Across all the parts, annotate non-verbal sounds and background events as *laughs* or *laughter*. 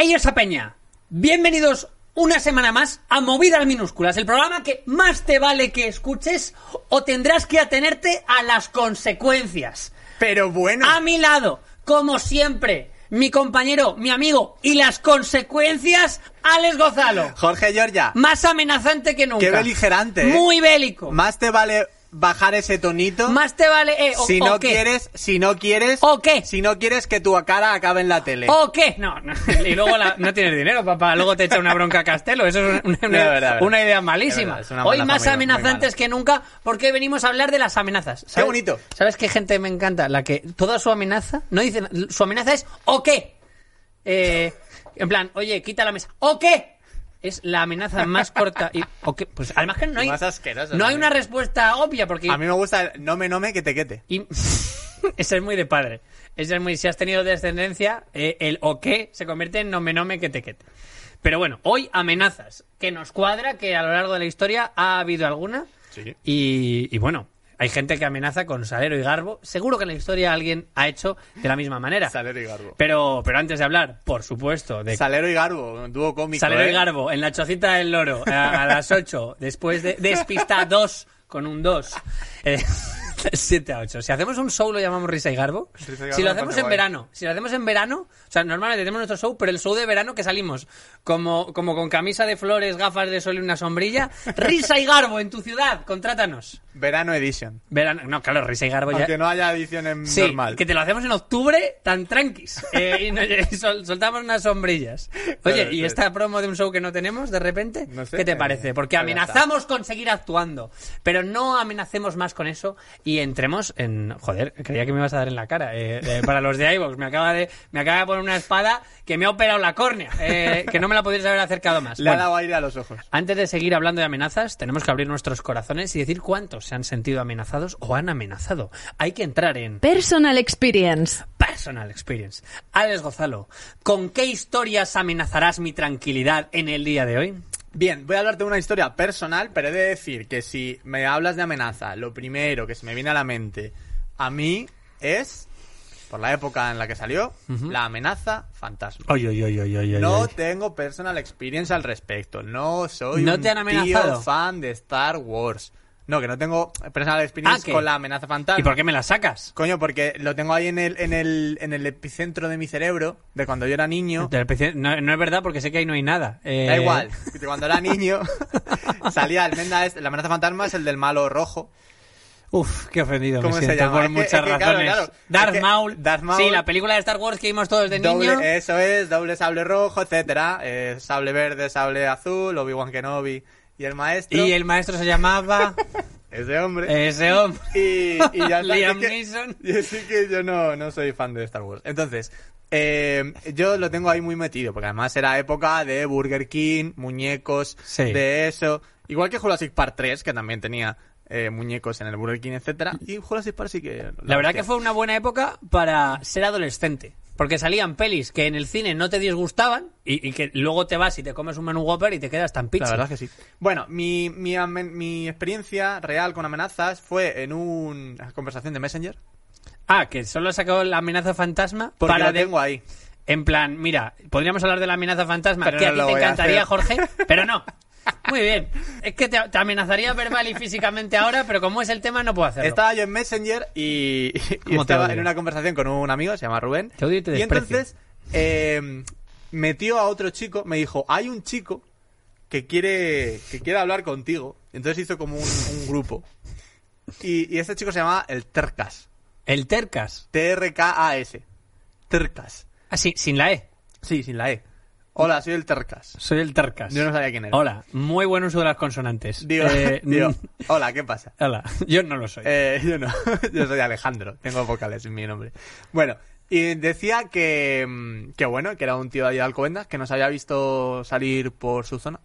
Ellos a Peña, bienvenidos una semana más a Movidas Minúsculas, el programa que más te vale que escuches o tendrás que atenerte a las consecuencias. Pero bueno, A mi lado, como siempre, mi compañero, mi amigo y las consecuencias, Alex Gozalo. Jorge Giorgia, Más amenazante que nunca. Qué beligerante, ¿eh? Muy bélico. más te vale bajar ese tonito Más te vale... eh, o, si o no qué. quieres, si no quieres, ¿O qué? si no quieres que tu cara acabe en la tele. ¿O qué? No, no. Y luego la- no tienes dinero, papá. Luego te echa una bronca a Castelo. Eso es una, una- verdad, verdad. una idea malísima. verdad, una Hoy más amenazantes que nunca porque venimos a hablar de las amenazas. Qué bonito. ¿Sabes qué gente me encanta? La que toda su amenaza, no dice, su amenaza es ¿o qué? Eh, en plan, oye, quita la mesa. ¿O qué? Es la amenaza más corta y ¿o? Pues además que no hay Más asqueroso, no hay una respuesta obvia porque A mí me gusta el no me no me que te quete. y *laughs* ese es muy de padre. Ese es muy. Si has tenido descendencia, eh, el o qué se convierte en nome nome que te quete. Pero bueno, hoy amenazas. Que nos cuadra que a lo largo de la historia ha habido alguna. Sí. Y, y bueno, hay gente que amenaza con salero y garbo. Seguro que en la historia alguien ha hecho de la misma manera. Salero y Garbo. Pero, pero antes de hablar, por supuesto, de Salero y Garbo, un dúo cómico. Salero ¿eh? y Garbo en la chocita del loro a, a las 8, después de Despista 2 con un 2. Eh, 7 a 8. Si hacemos un show lo llamamos Risa y Garbo. Risa y Garbo si lo hacemos en guay. verano, si lo hacemos en verano, o sea, normalmente tenemos nuestro show, pero el show de verano que salimos como, como con camisa de flores, gafas de sol y una sombrilla, *laughs* Risa y Garbo en tu ciudad, contrátanos. Verano Edition. Verano, no, claro, Risa y Garbo ya. Aunque no haya edición en Sí, normal. que te lo hacemos en octubre tan tranquis. Eh, y, no- y *laughs* sol- soltamos unas sombrillas. Oye, Claro, ¿y sí. esta promo de un show que no tenemos de repente? No sé, ¿Qué te eh, parece? Porque pues ya amenazamos con seguir actuando. Pero no amenacemos más con eso y entremos en. Joder, creía que me ibas a dar en la cara. Eh, eh, para los de iVoox, me acaba de, me acaba de poner una espada que me ha operado la córnea. eh, que no me la podrías haber acercado más. Le ha dado aire a los ojos. antes de seguir hablando de amenazas, tenemos que abrir nuestros corazones y decir cuántos se han sentido amenazados o han amenazado. Hay que entrar en Personal Experience. Personal Experience. Alex Gozalo, ¿con qué historias amenazarás mi tranquilidad en el día de hoy? Bien, voy a hablarte de una historia personal, pero he de decir que si me hablas de amenaza, lo primero que se me viene a la mente a mí es, por la época en la que salió, la amenaza fantasma. No tengo personal experience al respecto. No soy ¿No un te han tío amenazado? fan de Star Wars. No, que no tengo personal experience Ah, con la amenaza fantasma. ¿Y por qué me la sacas? Coño, porque lo tengo ahí en el, en el, en el epicentro de mi cerebro, de cuando yo era niño. No, no es verdad porque sé que ahí no hay nada. Eh, Da igual, que cuando era *laughs* niño *laughs* salía el Menda este, la amenaza fantasma es el del malo rojo. Uf, qué ofendido ¿Cómo me se siento llama? por Es muchas que, razones. claro, Darth, es que Maul. Darth Maul- Sí, la película de Star Wars que vimos todos de niño. Doble, eso es, doble sable rojo, etcétera. eh, sable verde, sable azul, Obi-Wan Kenobi y el maestro. Y el maestro se llamaba *laughs* Ese hombre. ese hombre. Y, y ya. *laughs* Liam que- Neeson. *laughs* y sí que yo no, no soy fan de Star Wars. Entonces, eh, yo lo tengo ahí muy metido, porque además era época de Burger King, muñecos, Sí. de eso. Igual que Jurassic Park 3, que también tenía eh, muñecos en el Burger King, etcétera. Y Jurassic Park sí que... La verdad que fue una buena época para ser adolescente. Porque salían pelis que en el cine no te disgustaban y, y que luego te vas y te comes un menú Whopper y te quedas tan pizza. La verdad que sí. Bueno, mi, mi, amen- mi experiencia real con amenazas fue en una conversación de Messenger. Ah, que solo sacó la amenaza fantasma Porque para de- tengo ahí. En plan, mira, podríamos hablar de la amenaza fantasma, Pero que no a ti te encantaría. Jorge, pero no. *laughs* Muy bien. Es que te, te amenazaría verbal y físicamente ahora, pero como es el tema, no puedo hacerlo. Estaba yo en Messenger y, y ¿Cómo te estaba en una conversación con un amigo, se llama Rubén. Te odio y te y entonces eh, metió a otro chico, me dijo, hay un chico que quiere, que quiere hablar contigo. Entonces hizo como un, un grupo. Y, y este chico se llama el Tercas. El Tercas. T-R-K-A-S. Tercas. Ah, sí, sin la E. Sí, sin la E. Hola, soy el Tercas. Soy el Tercas. Yo no sabía quién era. Hola, muy buen uso de las consonantes. Digo, Eh, *laughs* digo, hola, ¿qué pasa? Hola, *laughs* yo no lo soy. Eh, yo no, *laughs* yo soy Alejandro, tengo vocales en mi nombre. Bueno, y decía que, mm, que bueno, que era un tío de allá de Alcobendas que nos había visto salir por su zona.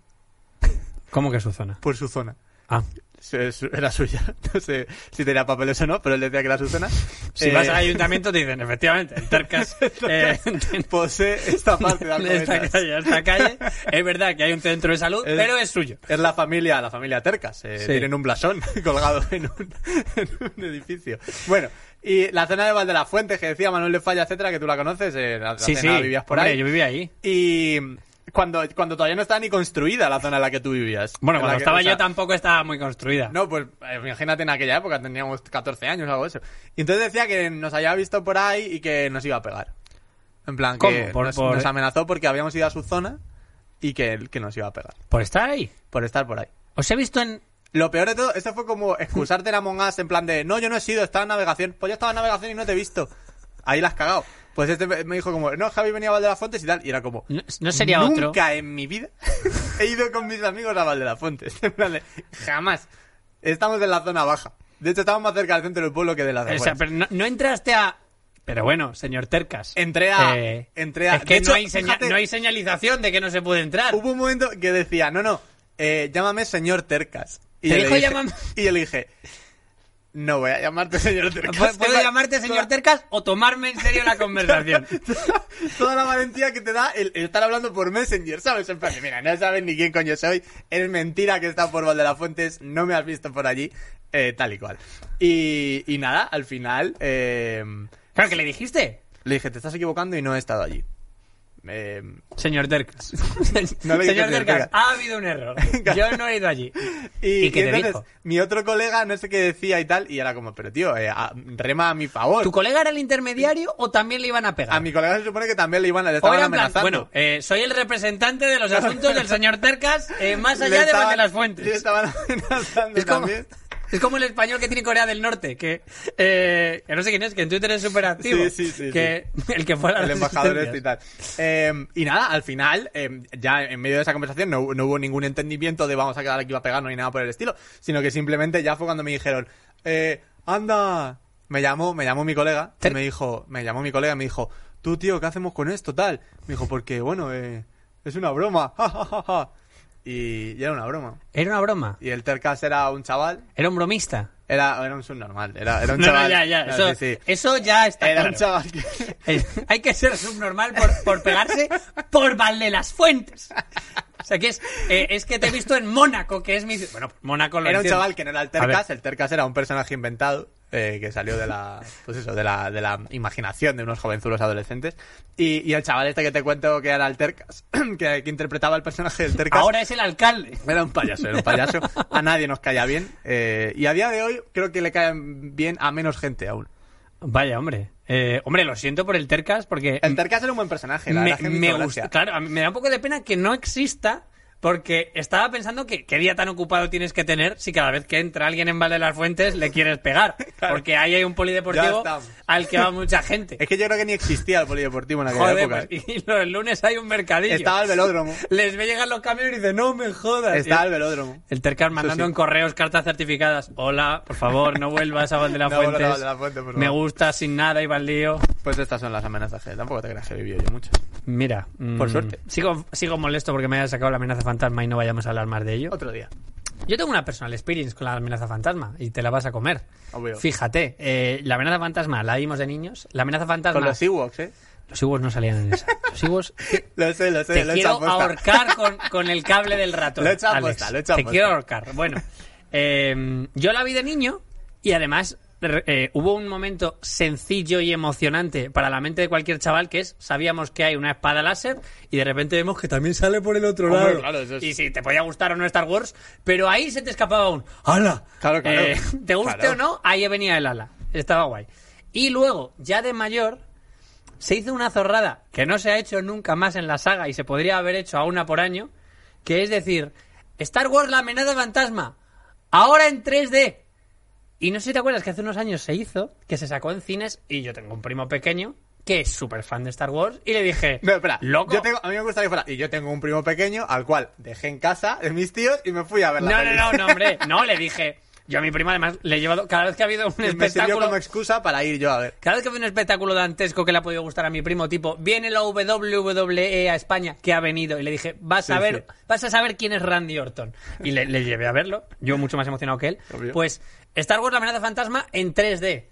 ¿Cómo que su zona? Por su zona. Ah, Era suya. *laughs* No sé si tenía papeles o no, pero él decía que era su zona. si Eh, vas al ayuntamiento te dicen, efectivamente, el Tercas *laughs* eh, *laughs* Posee esta parte de esta calle, esta calle. Es verdad que hay un centro de salud, Es- pero es suyo. Es la familia, la familia Tercas. eh, Sí. Tienen un blasón colgado en un, en un edificio. Bueno, y la zona de Valde la Fuente, que decía Manuel de Falla, etcétera, que tú la conoces, eh, la, la Sí, sí, vivías por hombre, ahí. yo vivía ahí. Y cuando, cuando todavía no estaba ni construida la zona en la que tú vivías. Bueno, cuando que- estaba o sea, yo tampoco estaba muy construida. No, pues eh, imagínate en aquella época, teníamos 14 años o algo de eso. Y entonces decía que nos había visto por ahí y que nos iba a pegar. En plan, que ¿Cómo? Por- nos, por- nos amenazó porque habíamos ido a su zona y que, que nos iba a pegar. Por estar ahí. Por estar por ahí. Os he visto en... Lo peor de todo, esto fue como excusarte en Among Us en plan de, no, yo no he sido, estaba en navegación. Pues yo estaba en navegación y no te he visto. Ahí la has cagado. Pues este me dijo como, no, Javi venía a Valdelas y tal. Y era como, No, no sería nunca otro. en mi vida *laughs* he ido con mis amigos a *laughs* de, jamás. Estamos en la zona baja. De hecho, estamos más cerca del centro del pueblo que de la O sea, pero no, no entraste a... Pero bueno, señor Tercas. Entré a- Eh, entré a- Es que no, hay fíjate- no hay señalización de que no se puede entrar. Hubo un momento que decía, no, no, eh, llámame señor Tercas. Y ¿Te yo le dijo dije- llamame? Y yo le dije, no voy a llamarte señor Tercas. ¿Puedo, llamarte señor Tercas o tomarme en serio la *laughs* conversación? *laughs* Toda la valentía que te da el, el estar hablando por Messenger, ¿sabes? En plan, mira, no sabes ni quién coño soy, es mentira que está por Fuentes, no me has visto por allí, eh, tal y cual. Y, y nada, al final, eh, Claro, que le dijiste. le dije, te estás equivocando y no he estado allí. Eh, Señor *laughs* le dije señor Tercas. ha habido un error. *laughs* Yo no he ido allí. y, ¿Y entonces, dijo? mi otro colega no sé qué decía y tal, y era como, pero tío, eh, a- rema a mi favor. ¿Tu colega era el intermediario o también le iban a pegar? A mi colega se supone que también le iban le O estaban plan, amenazando. bueno, eh, soy el representante de los asuntos del señor Tercas eh, más Le allá de estaban- de las fuentes. Le estaban *laughs* amenazando Es como, también. Es como el español que tiene Corea del Norte, que, eh, que no sé quién es, que en Twitter es súper activo. Sí, sí, sí, que El que el embajador este y tal. Eh, y nada, al final, eh, ya en medio de esa conversación no, no hubo ningún entendimiento de vamos a quedar aquí a pegar, no hay nada por el estilo, sino que simplemente ya fue cuando me dijeron, eh, anda, me llamó, me llamó mi colega, y me dijo, me llamó mi colega y me dijo, tú tío, ¿qué hacemos con esto, tal? Me dijo, porque bueno, eh, es una broma, *laughs* ja, ja, ja, ja". Y, y era una broma. Era una broma. Y el Tercas era un chaval, Era un bromista. era, era un subnormal, era, era un No, chaval. no, ya, ya. no, Eso, sí, sí. eso ya está Era claro. un chaval que... *laughs* Hay que ser subnormal por, por pegarse por Valde las Fuentes. O sea, que es, eh, es que te he visto en Mónaco, que es mi... ciudad. Bueno, Mónaco lo Era un chaval que no era el. Tercas, el Tercas era un personaje inventado eh, que salió de la, pues eso, de la, de la imaginación de unos jovenzulos adolescentes. Y, y el chaval este que te cuento que era el Tercas, *clears throat* que, que interpretaba el personaje del Tercas, Ahora es el alcalde. era un payaso, era un payaso. A nadie nos caía bien. eh, y a día de hoy creo que le caen bien a menos gente aún. Vaya, hombre. Eh, hombre, lo siento por el Tercas porque... El Tercas era un buen personaje, la me, me gusta. Claro, me da un poco de pena que no exista porque estaba pensando que qué día tan ocupado tienes que tener si cada vez que entra alguien en Valle de las Fuentes le quieres pegar. *laughs* Porque ahí hay un polideportivo al que va mucha gente. Es que yo creo que ni existía el polideportivo en aquella Joder, época. pues, *laughs* y los lunes hay un mercadillo. Estaba el velódromo. *laughs* Les ve llegar los camiones y dicen, no me jodas. Estaba el velódromo. el Tercas mandando sí. en correos cartas certificadas. Hola, por favor, no vuelvas a Val de la No Fuentes. Val de la Fuente, Me gusta sin nada y va al lío. Pues estas son las amenazas que tampoco te creas que he vivido yo mucho. Mira, Por mm, suerte. Sigo, sigo molesto porque me haya sacado la amenaza fantasma y no vayamos a hablar más de ello. Otro día. Yo tengo una personal experience con la amenaza fantasma y te la vas a comer. Obvio. Fíjate, eh, la amenaza fantasma la vimos de niños. La amenaza fantasma. Con los Ewoks, ¿eh? Los Ewoks no salían en esa. Los Ewoks. *laughs* Lo sé, lo sé, Te lo quiero ahorcar con, con el cable del ratón. Lo he hecho Alex. aposta, lo he hecho Te aposta. quiero ahorcar. Bueno, eh, yo la vi de niño y además eh, hubo un momento sencillo y emocionante para la mente de cualquier chaval que es, sabíamos que hay una espada láser y de repente vemos que también sale por el otro Hombre, lado. claro, eso es- Y si te podía gustar o no Star Wars, pero ahí se te escapaba un ¡Hala! Claro, claro. Eh, te guste Claro. o no, ahí venía el ala. Estaba guay. Y luego, ya de mayor, se hizo una zorrada que no se ha hecho nunca más en la saga y se podría haber hecho a una por año, que es decir, Star Wars la amenaza fantasma, ahora en 3D. Y no sé si te acuerdas que hace unos años se hizo, que se sacó en cines, y yo tengo un primo pequeño que es súper fan de Star Wars, y le dije, *laughs* No, espera. loco. Yo tengo, a mí me gustaría que fuera. Y yo tengo un primo pequeño al cual dejé en casa de mis tíos y me fui a ver la No, no, peli. no, no, hombre, *laughs* no, le dije. Yo a mi primo además le he llevado, cada vez que ha habido un Y me sirvió espectáculo, como excusa para ir yo a ver. cada vez que ha habido un espectáculo dantesco que le ha podido gustar a mi primo, tipo, viene la WWE a España, que ha venido, y le dije, vas a ver, sí. vas a saber quién es Randy Orton. Y le, le llevé a verlo, yo mucho más emocionado que él. Obvio. Pues, Star Wars, la amenaza fantasma en 3D.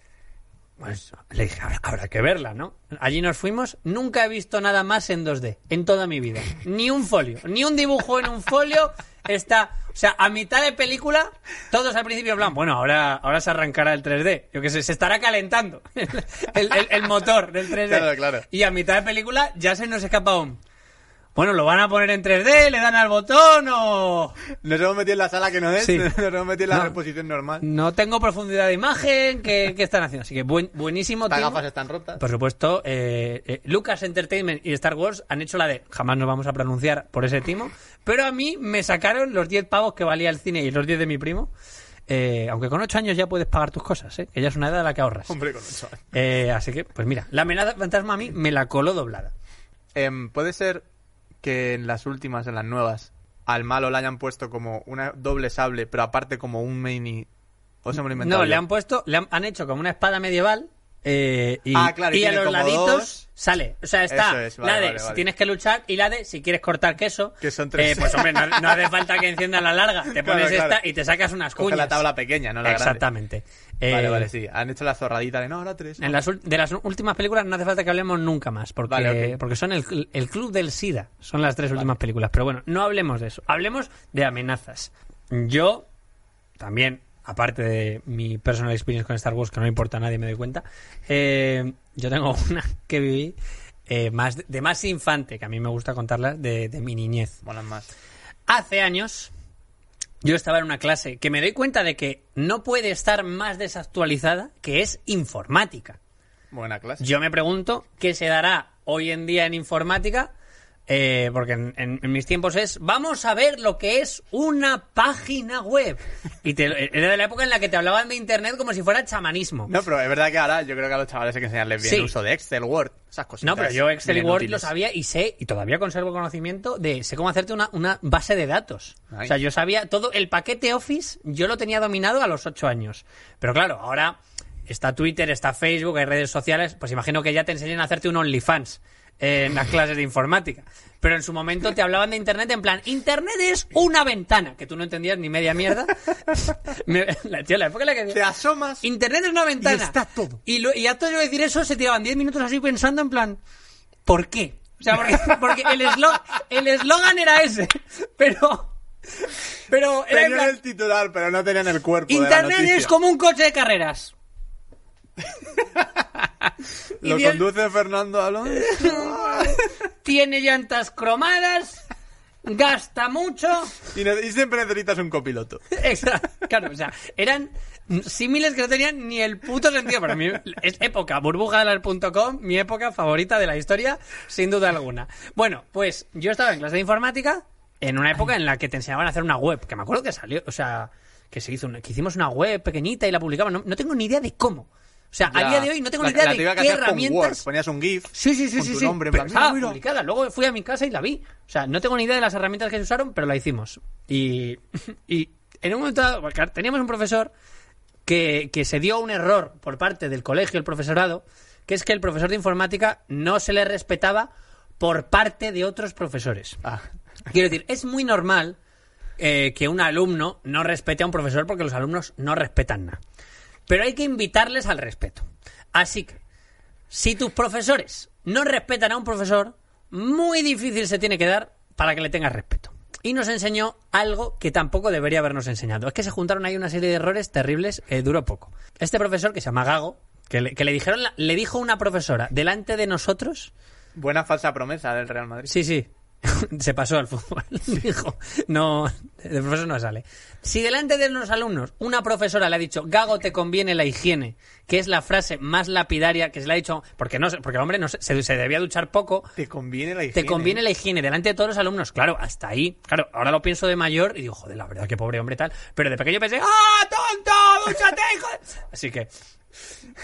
Pues le dije, habrá, habrá que verla, ¿no? Allí nos fuimos, nunca he visto nada más en 2D, en toda mi vida. Ni un folio, ni un dibujo en un folio está... O sea, a mitad de película, todos al principio en plan, bueno, ahora, ahora se arrancará el 3D. Yo que sé, se estará calentando *laughs* el, el- el motor del 3D. Claro, claro. Y a mitad de película ya se nos escapa un... Bueno, ¿lo van a poner en 3D? ¿Le dan al botón o...? Nos hemos metido en la sala que no es, Sí. *laughs* nos hemos metido en la No. reposición normal. No tengo profundidad de imagen. ¿Qué, qué están haciendo? Así que buen, buenísimo. Las gafas están rotas. Por supuesto, eh, eh, Lucas Entertainment y Star Wars han hecho la de jamás nos vamos a pronunciar por ese timo, pero a mí me sacaron los 10 pavos que valía el cine y los 10 de mi primo. Eh, aunque con 8 años ya puedes pagar tus cosas, ¿eh? que ya es una edad a la que ahorras. Hombre, con eso. Eh, así que, pues mira, la amenaza fantasma a mí me la coló doblada. Em, Puede ser que en las últimas, en las nuevas, al malo le hayan puesto como una doble sable, pero aparte como un mini. ¿O se me lo No, yo? le han puesto, le han, han hecho como una espada medieval. eh, y, Ah, claro, y y a los laditos dos. sale. O sea, está es, vale, la de vale, si tienes que luchar y la de si quieres cortar queso. Que son tres. Eh, pues hombre, no, no hace falta que enciendas la larga. Te *laughs* pones claro. esta y te sacas unas Coge cuñas. la tabla pequeña, no la grande. Exactamente. Eh, vale, sí. Han hecho la zorradita de no, ahora tres. En las, de las últimas películas no hace falta que hablemos nunca más, porque, Vale, porque son el, el Club del SIDA, son las tres últimas películas. Pero bueno, no hablemos de eso, hablemos de amenazas. Yo, también, aparte de mi personal experience con Star Wars, que no le importa a nadie, me doy cuenta, eh, yo tengo *laughs* una que viví eh, más de, de más infante, que a mí me gusta contarla, de, de mi niñez. Molan más. Hace años yo estaba en una clase que me doy cuenta de que no puede estar más desactualizada, que es informática. Buena clase. Yo me pregunto qué se dará hoy en día en informática, eh, porque en, en- en mis tiempos es, vamos a ver lo que es una página web. Y te- era de la época en la que te hablaban de Internet como si fuera chamanismo. No, pero es verdad que ahora yo creo que a los chavales hay que enseñarles bien Sí. el uso de Excel, Word, esas cosas. No, pero yo Excel y Word lo sabía y sé, y todavía conservo conocimiento de, sé cómo hacerte una, una base de datos. Ay. O sea, yo sabía todo, el paquete Office, yo lo tenía dominado a los ocho años. Pero claro, ahora está Twitter, está Facebook, hay redes sociales, pues imagino que ya te enseñan a hacerte un OnlyFans eh, en las clases de informática. Pero en su momento te hablaban de Internet en plan, Internet es una ventana, que tú no entendías ni media mierda. *laughs* Me- la, tío, la época en la que... Te asomas. Internet es una ventana. Y está todo. Y, lo, y antes de decir eso, se tiraban 10 minutos así pensando en plan, ¿por qué? O sea, porque, *laughs* porque el eslo- el eslogan era ese. *laughs* Pero. Pero era en el titular, pero no tenían el cuerpo. de la Internet es como un coche de carreras. *laughs* Lo bien- conduce Fernando Alonso. *laughs* Tiene llantas cromadas. Gasta mucho. y, ne- y siempre necesitas un copiloto. Exacto. Claro, o sea, eran símiles que no tenían ni el puto sentido. Para mí es época, burbujadelar.com, mi época favorita de la historia, sin duda alguna. Bueno, pues yo estaba en clase de informática en una época en la que te enseñaban a hacer una web, que me acuerdo que salió, o sea, que se hizo, una- que hicimos una web pequeñita y la publicaban. No, no tengo ni idea de cómo. O sea, a Ya. día de hoy no tengo La- ni idea la de que qué hacías con Word, herramientas. Ponías un GIF. Sí, sí, sí, con sí, tu sí. nombre, Pero estaba mira, publicada. Luego fui a mi casa y la vi. O sea, no tengo ni idea de las herramientas que se usaron, pero la hicimos. Y, *laughs* y en un momento dado, teníamos un profesor que, que se dio un error por parte del colegio, el profesorado, que es que el profesor de informática no se le respetaba por parte de otros profesores. Ah, Quiero decir, es muy normal eh, que un alumno no respete a un profesor porque los alumnos no respetan nada. Pero hay que invitarles al respeto. Así que, si tus profesores no respetan a un profesor, muy difícil se tiene que dar para que le tengas respeto. Y nos enseñó algo que tampoco debería habernos enseñado. Es que se juntaron ahí una serie de errores terribles, eh, duró poco. Este profesor, que se llama Gago, que le, que le dijeron, la- le dijo una profesora delante de nosotros, buena falsa promesa del Real Madrid. Sí, sí. *laughs* Se pasó al fútbol. *laughs* Dijo, no, de profesor no sale. Si delante de los alumnos una profesora le ha dicho, Gago, te conviene la higiene, que es la frase más lapidaria que se le ha dicho, porque no, porque el hombre no se, se debía duchar poco, Te conviene la higiene. te conviene la higiene delante de todos los alumnos. Claro, hasta ahí. Claro, ahora lo pienso de mayor y digo, joder, la verdad, qué pobre hombre tal. Pero de pequeño pensé, ¡ah, tonto! dúchate, hijo! de-". Así que,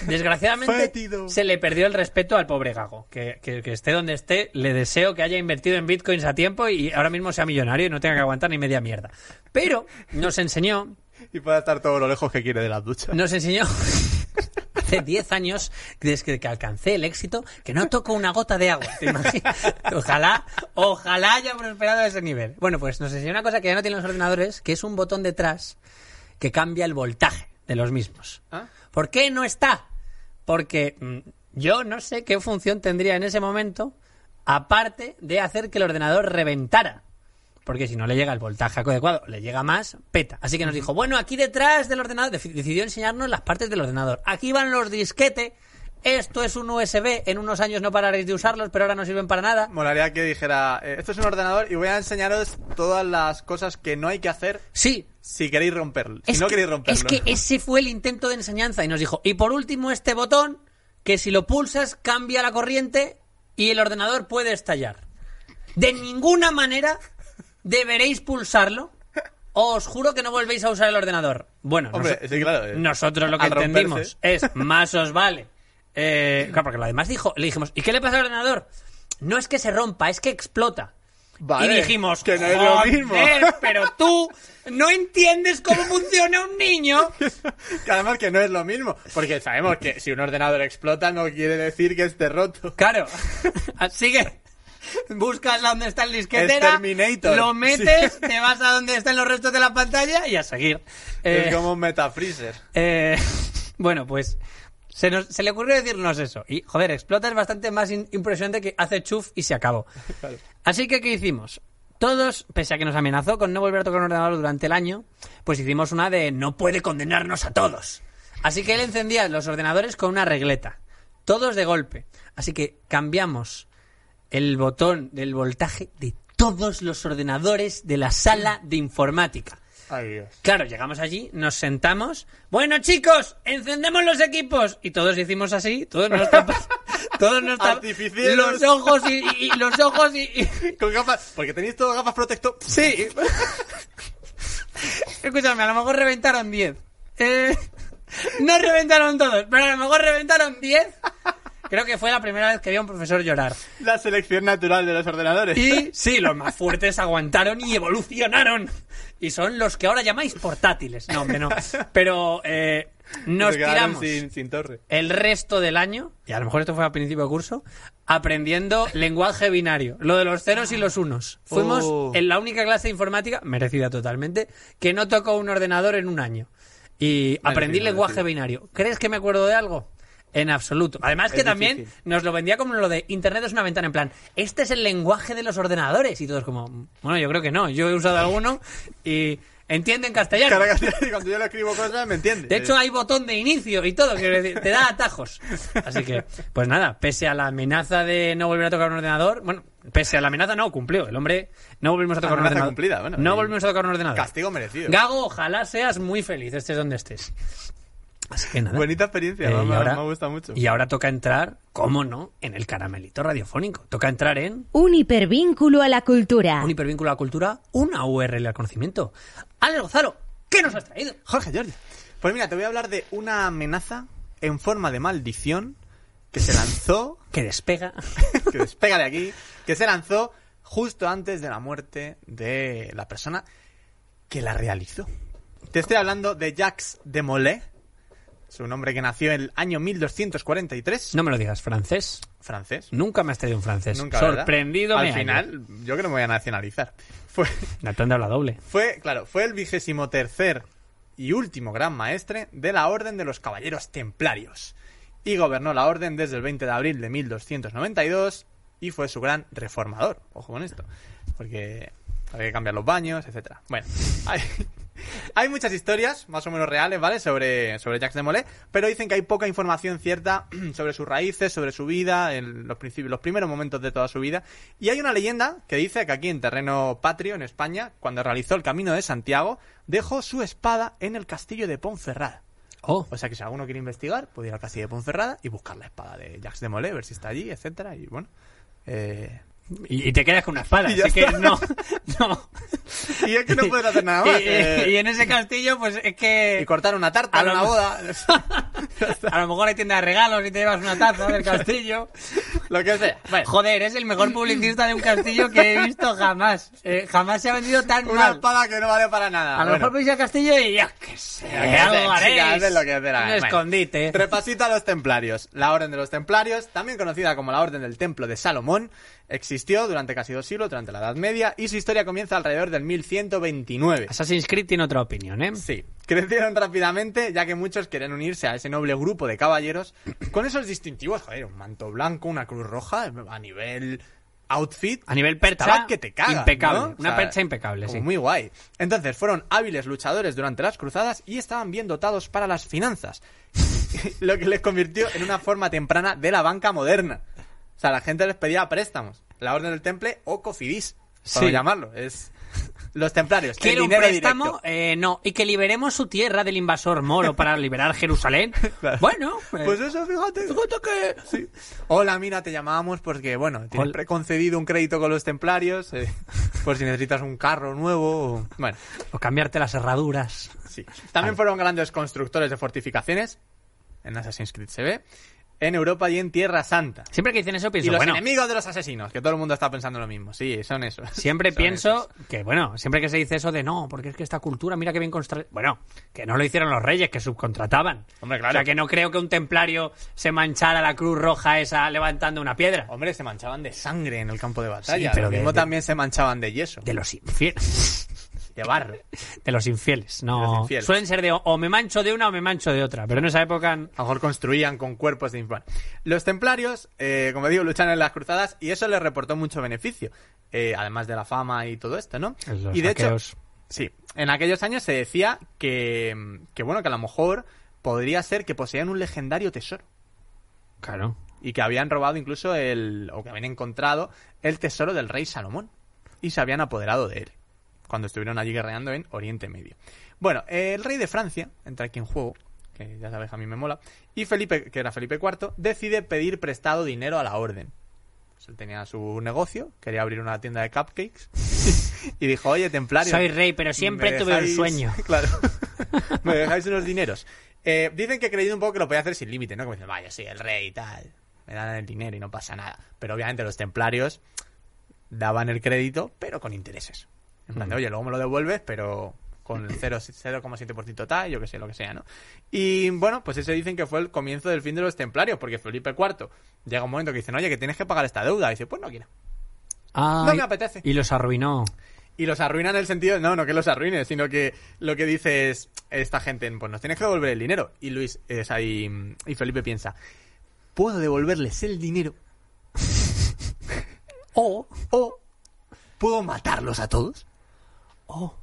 desgraciadamente, Fétido. se le perdió el respeto al pobre Gago. Que, que- que esté donde esté, le deseo que haya invertido en bitcoins a tiempo y ahora mismo sea millonario y no tenga que aguantar ni media mierda. Pero nos enseñó Y pueda estar todo lo lejos que quiere de las duchas. nos enseñó *laughs* hace 10 años, desde que alcancé el éxito, que no toco una gota de agua. Ojalá, ojalá haya prosperado a ese nivel. Bueno, pues nos enseñó una cosa que ya no tienen los ordenadores, que es un botón detrás que cambia el voltaje de los mismos. ¿Ah? ¿Por qué no está? Porque mm, yo no sé qué función tendría en ese momento, aparte de hacer que el ordenador reventara. Porque si no le llega el voltaje adecuado, le llega más, peta. Así que nos dijo, bueno, aquí detrás del ordenador, deci- decidió enseñarnos las partes del ordenador. Aquí van los disquetes, esto es un USB, en unos años no pararéis de usarlos, pero ahora no sirven para nada. Molaría que dijera, eh, esto es un ordenador y voy a enseñaros todas las cosas que no hay que hacer Sí, si queréis romperlo. Si es, no que, queréis romperlo. es que ese fue el intento de enseñanza y nos dijo, y por último este botón, que si lo pulsas cambia la corriente y el ordenador puede estallar. De ninguna manera deberéis pulsarlo o os juro que no volvéis a usar el ordenador. Bueno, Hombre, noso- sí, claro. eh, nosotros lo que entendimos es más os vale. Eh, claro, porque lo demás dijo, le dijimos, ¿y qué le pasa al ordenador? No es que se rompa, es que explota. Vale, y dijimos, que no es lo "Joder, mismo". *laughs* pero tú no entiendes cómo funciona un niño. *laughs* Que además que no es lo mismo. Porque sabemos que si un ordenador explota no quiere decir que esté roto. Claro. *laughs* Así que buscas a donde está el disquetera, lo metes, Sí. te vas a donde están los restos de la pantalla y a seguir. Eh, Es como un metafreezer. eh, bueno, pues se, nos- se le ocurrió decirnos eso. Y, joder, explota es bastante más in- impresionante que hace chuf y se acabó. *laughs* Así que, ¿qué hicimos? Todos, pese a que nos amenazó con no volver a tocar un ordenador durante el año, pues hicimos una de no puede condenarnos a todos. Así que él encendía los ordenadores con una regleta. Todos de golpe. Así que cambiamos el botón del voltaje de todos los ordenadores de la sala de informática. Ay, Dios. Claro, llegamos allí, nos sentamos. Bueno, chicos, encendemos los equipos. Y todos hicimos así, todos nos tapas, *laughs* todos nos los ojos y, y- y los ojos y, y- Con gafas. Porque tenéis todo gafas protector. sí. Escúchame, a lo mejor reventaron 10. Eh, no reventaron todos, pero a lo mejor reventaron 10. Creo que fue la primera vez que vi a un profesor llorar. La selección natural de los ordenadores. Y sí, los más fuertes aguantaron y evolucionaron. Y son los que ahora llamáis portátiles. No, hombre, no. Pero eh, nos tiramos Sin, sin torre. el resto del año, y a lo mejor esto fue a principio de curso, aprendiendo lenguaje binario, lo de los ceros y los unos. Fuimos Oh. en la única clase de informática, merecida totalmente, que no tocó un ordenador en un año. Y aprendí lenguaje merecido. binario. ¿Crees que me acuerdo de algo? En absoluto. Además que también difícil. nos lo vendía como lo de Internet es una ventana, en plan, este es el lenguaje de los ordenadores. Y todos como, bueno, yo creo que no. Yo he usado alguno y entienden castellano. Cara, que cuando yo le escribo cosas, ¿me entiende? De hecho, hay botón de inicio y todo, decir, te da atajos. Así que, pues nada, pese a la amenaza de no volver a tocar un ordenador, bueno, pese a la amenaza no, cumplió. El hombre, no volvimos a tocar un ordenador. cumplida, bueno, no volvimos a tocar un ordenador. Castigo merecido. Gago, ojalá seas muy feliz, estés donde estés. Así que nada. Bonita experiencia, Eh, me, ahora- gusta mucho. Y ahora toca entrar, cómo no, en el caramelito radiofónico. Toca entrar en Un hipervínculo a la cultura. un hipervínculo a la cultura, una URL al conocimiento. Ale Gonzalo, ¿qué nos has traído? Jorge Jordi. Pues mira, te voy a hablar de una amenaza en forma de maldición que se lanzó, *laughs* Que despega. *laughs* que despega de aquí, que se lanzó justo antes de la muerte de la persona que la realizó. Te estoy hablando de Jacques de Molay, su nombre que nació en el año 1243, No me lo digas, francés. francés. Nunca me has traído un francés. Nunca. Sorprendido Al final, yo creo que me voy a nacionalizar. Fue, Me han dado la doble. Fue, claro, fue el vigésimo tercer y último gran maestre de la Orden de los Caballeros Templarios. Y gobernó la orden desde el 20 de abril de 1292 y fue su gran reformador. Ojo con esto. Porque había que cambiar los baños, etcétera. Bueno, *laughs* hay, hay muchas historias, más o menos reales, ¿vale? Sobre, sobre Jacques de Molay, pero dicen que hay poca información cierta *clears throat* sobre sus raíces, sobre su vida, en los principios, los primeros momentos de toda su vida. Y hay una leyenda que dice que aquí en terreno patrio, en España, cuando realizó el camino de Santiago, dejó su espada en el castillo de Ponferrada. Oh, O sea que si alguno quiere investigar, puede ir al castillo de Ponferrada y buscar la espada de Jacques de Molay, ver si está allí, etcétera. Y bueno, eh, Y, te quedas con una espada. *laughs* Así que está. no, no. Y es que no puedes hacer nada más. *laughs* Y, eh, y en ese castillo, pues es que. y cortar una tarta A lo una boda. *laughs* A lo mejor hay tienda de regalos y te llevas una taza del castillo. Lo que sea. Bueno, Joder, es el mejor publicista de un castillo que he visto jamás. Eh, jamás se ha vendido tan una mal. espada que no vale para nada. A lo mejor veis el castillo y ya que sé, que algo haréis. que hacer lo que hacer, Un bueno. escondite. Repasito a los templarios. La Orden de los Templarios, también conocida como la Orden del Templo de Salomón, existió durante casi dos siglos, durante la Edad Media, y su historia comienza alrededor del 1129. Assassin's Creed tiene otra opinión, ¿eh? Sí, crecieron rápidamente, ya que muchos querían unirse a ese noble grupo de caballeros *clears throat* con esos distintivos, joder, un manto blanco, una cruz roja, a nivel outfit. A nivel percha, que te cagas, impecable. ¿no? O Una percha impecable, sí. Muy guay. Entonces, fueron hábiles luchadores durante las cruzadas y estaban bien dotados para las finanzas. *laughs* lo que les convirtió en una forma temprana de la banca moderna. O sea, la gente les pedía préstamos. La Orden del Temple o Cofidis, por Sí. llamarlo. Es los templarios. Quiero un préstamo, eh, no, y que liberemos su tierra del invasor moro para liberar Jerusalén. *laughs* Bueno, eh, Pues eso, fíjate. Fíjate que. Sí. Hola, mira, te llamábamos porque, bueno, tienes preconcedido un crédito con los templarios. eh, por si necesitas un carro nuevo. o- Bueno, o cambiarte las herraduras. sí. También fueron grandes constructores de fortificaciones. En Assassin's Creed se ve. En Europa y en Tierra Santa. Siempre que dicen eso Y pienso, los bueno, enemigos de los asesinos, que todo el mundo está pensando lo mismo. Sí, son esos. siempre *laughs* Son pienso esos. que, bueno, siempre que se dice eso de no, porque es que esta cultura, mira que bien construida. Bueno, que no lo hicieron los reyes, que subcontrataban. Hombre, claro. O sea, que no creo que un templario se manchara la cruz roja esa levantando una piedra. Hombre, se manchaban de sangre en el campo de batalla. Sí, pero Lo mismo de- también se manchaban de yeso. De los infieles. *laughs* de barro. De los infieles, no. De los infieles. Suelen ser de o- me mancho de una o me mancho de otra, pero en esa época. A lo mejor construían con cuerpos de bueno. Los templarios, eh, como digo, luchan en las cruzadas y eso les reportó mucho beneficio. eh, además de la fama y todo esto, ¿no? Los y de saqueos. hecho, sí, en aquellos años se decía que, que, bueno, que a lo mejor podría ser que poseían un legendario tesoro. Claro. Y que habían robado incluso el, o que habían encontrado el tesoro del rey Salomón. Y se habían apoderado de él. Cuando estuvieron allí guerreando en Oriente Medio. Bueno, el rey de Francia, entra aquí en juego, que ya sabes, a mí me mola. Y Felipe, que era Felipe IV, decide pedir prestado dinero a la orden. Pues él tenía su negocio, quería abrir una tienda de cupcakes. *laughs* y dijo, oye, templario. Soy rey, pero siempre ¿me tuve un sueño. *laughs* Claro. *laughs* me dejáis unos dineros. Eh, dicen que creyendo un poco que lo podía hacer sin límite, ¿no? Como dicen, vaya, sí, el rey y tal. Me dan el dinero y no pasa nada. Pero obviamente los templarios daban el crédito, pero con intereses. En plan de, oye, luego me lo devuelves, pero con el 0 0,7% tal, yo que sé, lo que sea, ¿no? Y bueno, pues eso dicen que fue el comienzo del fin de los templarios, porque Felipe IV llega un momento que dicen, oye, que tienes que pagar esta deuda. Y dice, pues no quiero. Ah, No me apetece. Y los arruinó. Y los arruinan en el sentido, no, no que los arruine, sino que lo que dice es esta gente, pues nos tienes que devolver el dinero. Y Luis, eh, o sea, y, y Felipe piensa, ¿puedo devolverles el dinero? *laughs* *laughs* O. ¿O puedo matarlos a todos? O.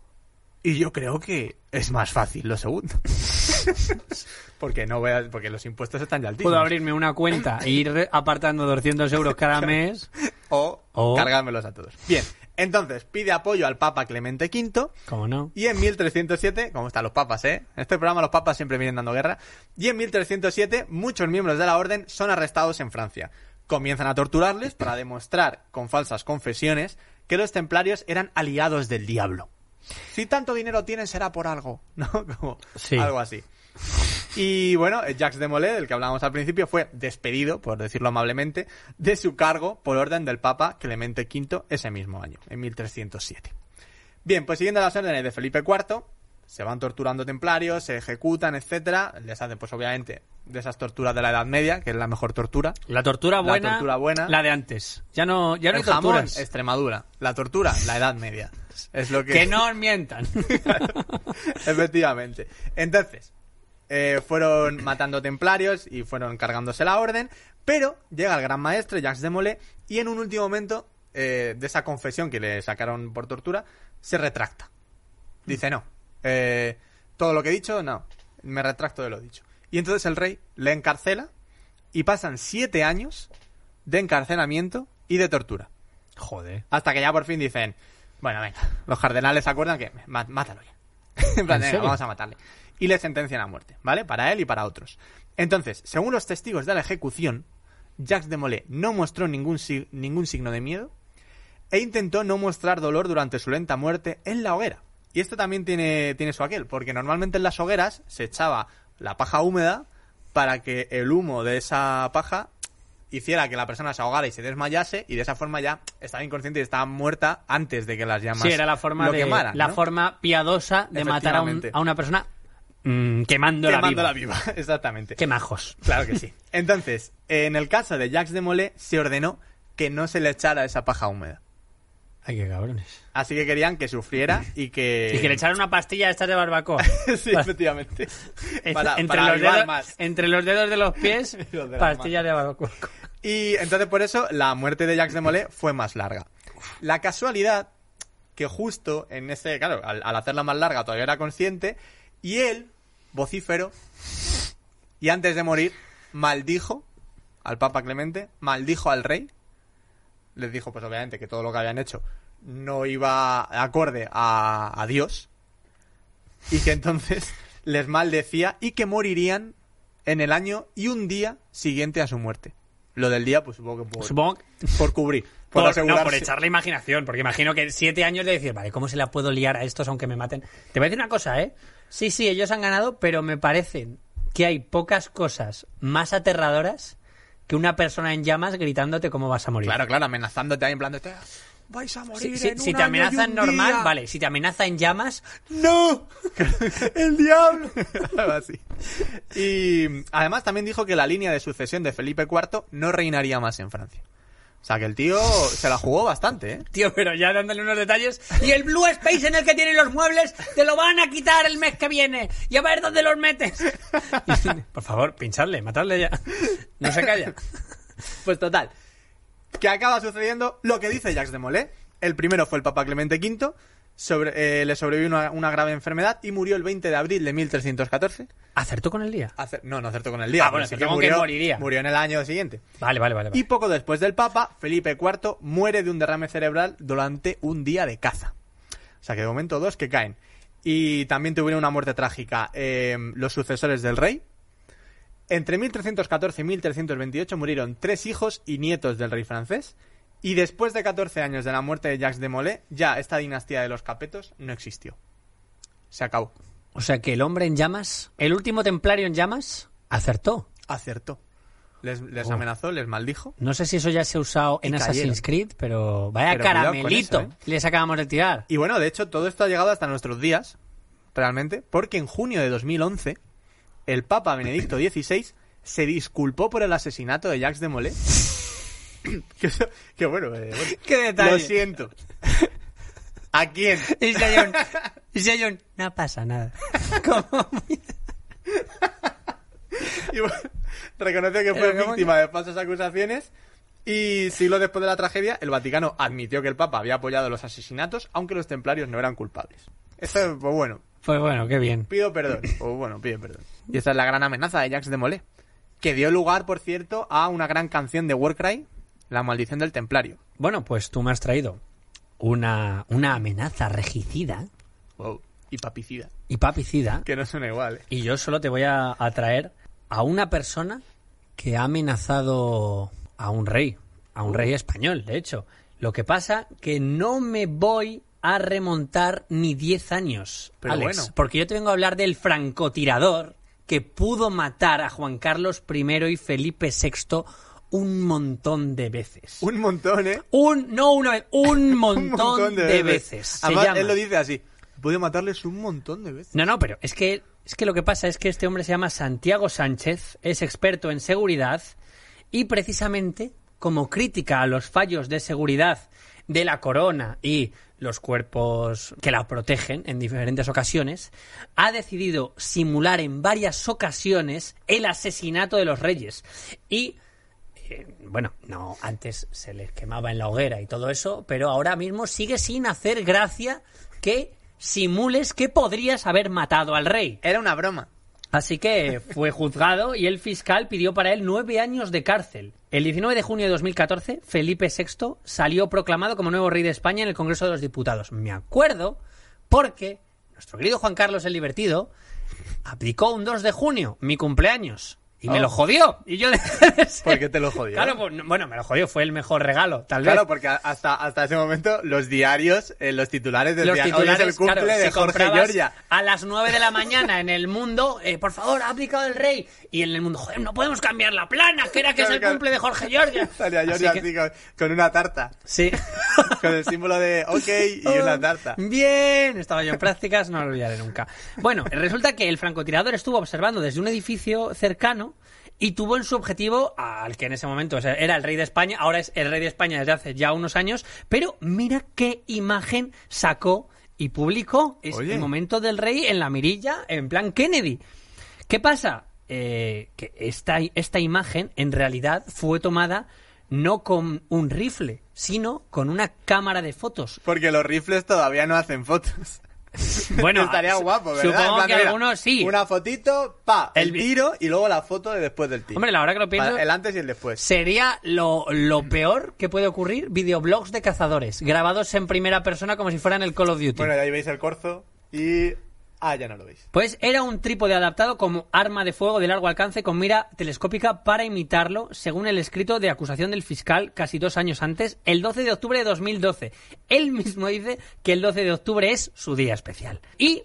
Y yo creo que es más fácil lo segundo. *laughs* porque no voy a, porque los impuestos están ya altísimos. Puedo abrirme una cuenta e ir apartando 200 euros cada mes. O, O- cargármelos a todos. Bien, entonces pide apoyo al Papa Clemente V ¿Cómo no? Y en 1307, como están los papas, ¿eh? En este programa los papas siempre vienen dando guerra. Y en 1307, muchos miembros de la orden son arrestados en Francia. Comienzan a torturarles para demostrar con falsas confesiones que los templarios eran aliados del diablo. Si tanto dinero tienen será por algo, *laughs* ¿no? Como Sí. algo así. Y bueno, Jacques de Molay, del que hablábamos al principio, fue despedido, por decirlo amablemente, de su cargo por orden del Papa Clemente V ese mismo año, en 1307. Bien, pues siguiendo las órdenes de Felipe IV, se van torturando templarios, se ejecutan, etcétera. Les hacen, pues obviamente, de esas torturas de la Edad Media, que es la mejor tortura. La tortura La buena. tortura buena. La de antes. Ya no, ya no el hay jamón, torturas. Extremadura. La tortura, la Edad Media. Es lo que... Que no mientan. *laughs* Efectivamente. Entonces, eh, fueron matando templarios y fueron cargándose la orden, pero llega el gran maestre, Jacques de Molay, y en un último momento eh, de esa confesión que le sacaron por tortura, se retracta. Dice, no, eh, todo lo que he dicho, no, me retracto de lo dicho. Y entonces el rey le encarcela y pasan siete años de encarcelamiento y de tortura. Joder. Hasta que ya por fin dicen, bueno, venga, los cardenales se acuerdan que má- mátalo ya. *laughs* en plan, ¿En venga, vamos a matarle. Y le sentencian a muerte, ¿vale? Para él y para otros. Entonces, según los testigos de la ejecución, Jacques de Molay no mostró ningún, ningún signo de miedo e intentó no mostrar dolor durante su lenta muerte en la hoguera. Y esto también tiene, tiene su aquel, porque normalmente en las hogueras se echaba la paja húmeda para que el humo de esa paja hiciera que la persona se ahogara y se desmayase y de esa forma ya estaba inconsciente y estaba muerta antes de que las llamas Sí, era la forma lo de quemaran, la ¿no? forma piadosa de matar a, un- a una persona mm, quemándola, Quemándola viva. viva, *laughs* exactamente. Qué majos. Claro que sí. *laughs* Entonces, en el caso de Jacques de Molay se ordenó que no se le echara esa paja húmeda. Ay, qué cabrones. Así que querían que sufriera y que... Y que le echaran una pastilla a estas de barbacoa. *laughs* sí, efectivamente. Para, *laughs* entre, para los dedos, más. entre los dedos de los *laughs* pies, Y los de pastilla de barbacoa. Y entonces por eso la muerte de Jacques de Molay fue más larga. La casualidad que justo en ese, claro, al, al hacerla más larga todavía era consciente y él, vocífero, y antes de morir, maldijo al Papa Clemente, maldijo al rey, les dijo pues obviamente que todo lo que habían hecho no iba acorde a, a Dios y que entonces *laughs* les maldecía y que morirían en el año y un día siguiente a su muerte. Lo del día, pues supongo que por, Supongo por cubrir, *laughs* por, por, no, por echarle imaginación, porque imagino que siete años de decir, vale, ¿cómo se la puedo liar a estos aunque me maten? Te voy a decir una cosa, ¿eh? Sí, sí, ellos han ganado, pero me parecen que hay pocas cosas más aterradoras que una persona en llamas gritándote cómo vas a morir. Claro, claro, amenazándote ahí en plan de... "Te- Vais a morir Si, si- en si un te año y amenazan un normal, día". vale. Si te amenaza en llamas, ¡No! *laughs* ¡El diablo! *laughs* Algo así. Y además también dijo que la línea de sucesión de Felipe IV no reinaría más en Francia. O sea que el tío se la jugó bastante, ¿eh? tío, pero ya dándole unos detalles. Y el Blue Space en el que tienen los muebles, te lo van a quitar el mes que viene. Y a ver dónde los metes. *laughs* Y, por favor, pincharle, matarle ya. No se calla. Pues total. Que acaba sucediendo lo que dice Jacques de Molay. El primero fue el Papa Clemente V. Sobre, eh, le sobrevivió una, una grave enfermedad y murió el 20 de abril de 1314. ¿Acertó con el día? Acer- no, no acertó con el día. Ah, bueno, acertó con que moriría. Murió en el año siguiente. Vale, vale, vale. vale. Y poco después del Papa, Felipe IV muere de un derrame cerebral durante un día de caza. O sea que de momento dos que caen. Y también tuvieron una muerte trágica eh, los sucesores del rey. Entre 1314 y 1328 murieron tres hijos y nietos del rey francés. Y después de 14 años de la muerte de Jacques de Molay, ya esta dinastía de los capetos no existió. Se acabó. O sea que el hombre en llamas, el último templario en llamas, acertó. Acertó. Les, les Oh. amenazó, les maldijo. No sé si eso ya se ha usado en Assassin's. Creed, pero vaya Pero cuidado con caramelito eso, ¿eh? les acabamos de tirar. Y bueno, de hecho, todo esto ha llegado hasta nuestros días, realmente, porque en junio de 2011, el Papa Benedicto XVI se disculpó por el asesinato de Jacques de Molay. *coughs* que, bueno, eh, bueno, *laughs* Qué detalle. Lo siento. ¿A quién? *laughs* Hay un- *laughs* no pasa nada. Bueno, reconoció que fue Pero ¿cómo víctima de falsas acusaciones. Y siglos después de la tragedia, el Vaticano admitió que el Papa había apoyado los asesinatos, aunque los templarios no eran culpables. Eso, pues bueno, Pues bueno, qué bien. Pido perdón. O bueno, pide perdón. Y esa es la gran amenaza de Jacques de Molay. Que dio lugar, por cierto, a una gran canción de Warcry, La maldición del templario. Bueno, pues tú me has traído una, una amenaza regicida Wow. Y papicida. y papicida. Que no suena igual, ¿eh? Y yo solo te voy a, a traer a una persona que ha amenazado a un rey, a un rey español, de hecho. Lo que pasa que no me voy a remontar ni 10 años, Pero Alex, bueno. porque yo te vengo a hablar del francotirador que pudo matar a Juan Carlos I y Felipe VI un montón de veces. Un montón, ¿eh? Un, no una vez, un *laughs* montón, Un montón de, veces. Se Además, llama. él lo dice así. Pude matarles un montón de veces. No, no, pero es que, es que lo que pasa es que este hombre se llama Santiago Sánchez, es experto en seguridad y precisamente como crítica a los fallos de seguridad de la corona y los cuerpos que la protegen en diferentes ocasiones, ha decidido simular en varias ocasiones el asesinato de los reyes. Y bueno, no, antes se les quemaba en la hoguera y todo eso, pero ahora mismo sigue sin hacer gracia que simules que podrías haber matado al rey. Era una broma. Así que fue juzgado y el fiscal pidió para él nueve años de cárcel. El 19 de junio de 2014, Felipe VI salió proclamado como nuevo rey de España en el Congreso de los Diputados. Me acuerdo porque nuestro querido Juan Carlos el Divertido abdicó un 2 de junio, mi cumpleaños. Y me Oh. lo jodió. Y yo. *laughs* ¿Por qué te lo jodió? Claro, pues, no- bueno, me lo jodió. Fue el mejor regalo, tal Claro, vez. porque a- hasta, hasta ese momento los diarios, eh, los titulares Los decían, titulares, hoy es el cumple claro, de si Jorge Giorgia. A las 9 de la mañana en el mundo, eh, por favor, ha aplicado el rey. Y en el mundo, joder, no podemos cambiar la plana, que era que es Claro, el claro. cumple de Jorge Giorgia. *laughs* Salía Así Giorgia que- así con, con una tarta. Sí. *laughs* Con el símbolo de OK y una tarta. Bien, estaba yo en prácticas, no lo olvidaré nunca. Bueno, resulta que el francotirador estuvo observando desde un edificio cercano y tuvo en su objetivo al que en ese momento era el rey de España, ahora es el rey de España desde hace ya unos años, pero mira qué imagen sacó y publicó. Es Oye. el momento del rey en la mirilla, en plan Kennedy. ¿Qué pasa? Eh, que esta, esta imagen en realidad fue tomada no con un rifle, sino con una cámara de fotos. Porque los rifles todavía no hacen fotos. *laughs* Bueno, estaría su- guapo, ¿verdad? supongo plan, que mira, algunos sí. Una fotito, pa, el, tiro y luego la foto de después del tiro. Hombre, la verdad que lo pienso, el antes y el después. sería lo, lo peor que puede ocurrir videoblogs de cazadores, grabados en primera persona como si fueran el Call of Duty. Bueno, ahí veis el corzo y... Ah, ya no lo veis. Pues era un trípode adaptado como arma de fuego de largo alcance con mira telescópica para imitarlo, según el escrito de acusación del fiscal casi dos años antes, el 12 de octubre de 2012. Él mismo dice que el 12 de octubre es su día especial. Y